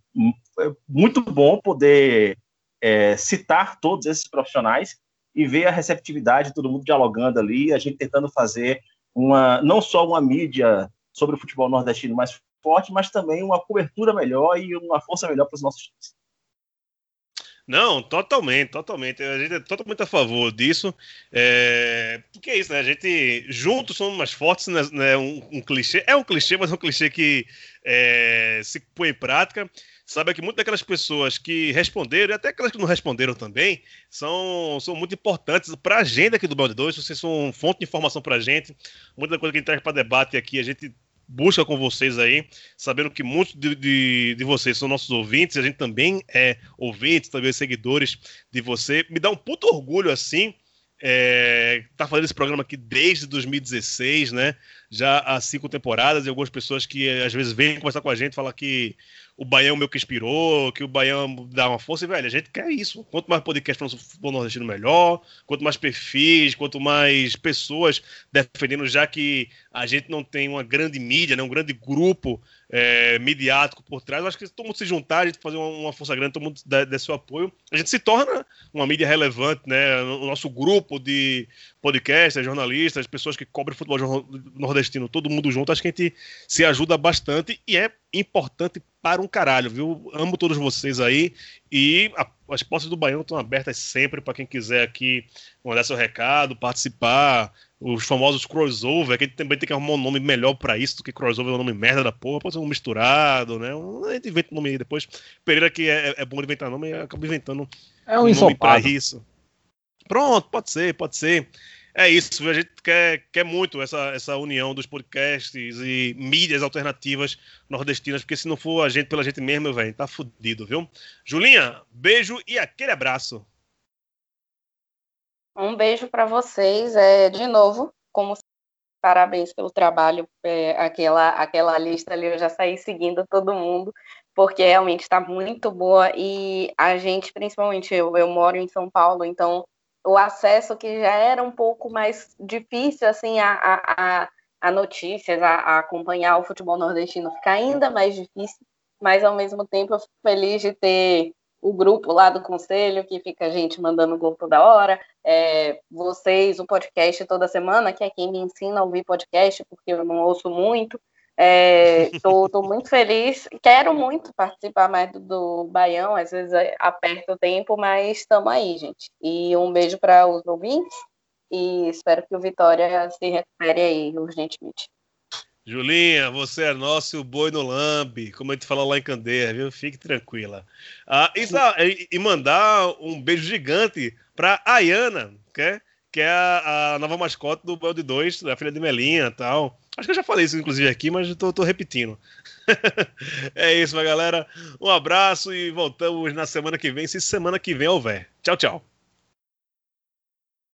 muito bom poder é, citar todos esses profissionais e ver a receptividade, todo mundo dialogando ali, a gente tentando fazer uma não só uma mídia sobre o futebol nordestino mais forte, mas também uma cobertura melhor e uma força melhor para os nossos times. Não, totalmente, totalmente. A gente é totalmente a favor disso. É... Porque é isso, né? A gente juntos somos mais fortes, né? né? Um, um clichê. É um clichê, mas é um clichê que é... se põe em prática. Sabe que muitas daquelas pessoas que responderam, e até aquelas que não responderam também, são, são muito importantes para a agenda aqui do Balde 2. Vocês são fonte de informação para a gente. Muita coisa que a gente traz para debate aqui, a gente busca com vocês aí, sabendo que muitos de, de, de, vocês são nossos ouvintes, a gente também é ouvintes, também seguidores de você. Me dá um puto orgulho assim. É, tá fazendo esse programa aqui desde 2016, né? Já há cinco temporadas, e algumas pessoas que às vezes vêm conversar com a gente falar que o Baião meu que inspirou, que o Baião dá uma força, e velho, a gente quer isso. Quanto mais podcast falando sobre futebol nordestino, melhor. Quanto mais perfis, quanto mais pessoas defendendo, já que a gente não tem uma grande mídia, né, um grande grupo é, midiático por trás. Eu acho que se todo mundo se juntar, a gente fazer uma, força grande, todo mundo der, der, seu apoio, a gente se torna uma mídia relevante, né? O nosso grupo de podcasters, jornalistas, pessoas que cobrem futebol nordestino, todo mundo junto, acho que a gente se ajuda bastante e é importante para um caralho, viu? Amo todos vocês aí e a, as portas do Baião estão abertas sempre para quem quiser aqui mandar seu recado, participar, os famosos crossover, que a gente também tem que arrumar um nome melhor para isso do que crossover é um nome merda da porra, pode ser um misturado, né? A gente inventa o nome aí depois. Pereira que é, é bom inventar nome, acaba inventando é um, um nome para isso. Pronto, pode ser, pode ser. É isso, a gente quer, quer muito essa, essa união dos podcasts e mídias alternativas nordestinas, porque se não for a gente pela gente mesmo, velho, tá fudido, viu? Julinha, beijo e aquele abraço. Um beijo para vocês. É, de novo, como parabéns pelo trabalho. É, aquela, aquela lista ali eu já saí seguindo todo mundo, porque realmente está muito boa. E a gente, principalmente eu, eu moro em São Paulo, então o acesso que já era um pouco mais difícil assim a, a, a notícias, a, a acompanhar o futebol nordestino fica ainda mais difícil, mas ao mesmo tempo eu fico feliz de ter o grupo lá do conselho, que fica a gente mandando gol toda hora, é, vocês, o podcast toda semana, que é quem me ensina a ouvir podcast, porque eu não ouço muito. Estou é, muito feliz, quero muito participar mais do, do Baião, às vezes é, aperta o tempo, mas estamos aí, gente. E um beijo para os ouvintes e espero que o Vitória se recupere aí urgentemente. Julinha, você é nosso e o boi no lambe, como a gente falou lá em Candeia, viu? Fique tranquila. Ah, e, e, mandar um beijo gigante pra Ayana, que é, que é a, a nova mascote do Bode 2, da filha de Melinha e tal. Acho que eu já falei isso, inclusive, aqui, mas tô repetindo. é isso, galera. Um abraço e voltamos na semana que vem, se semana que vem houver. Tchau, tchau.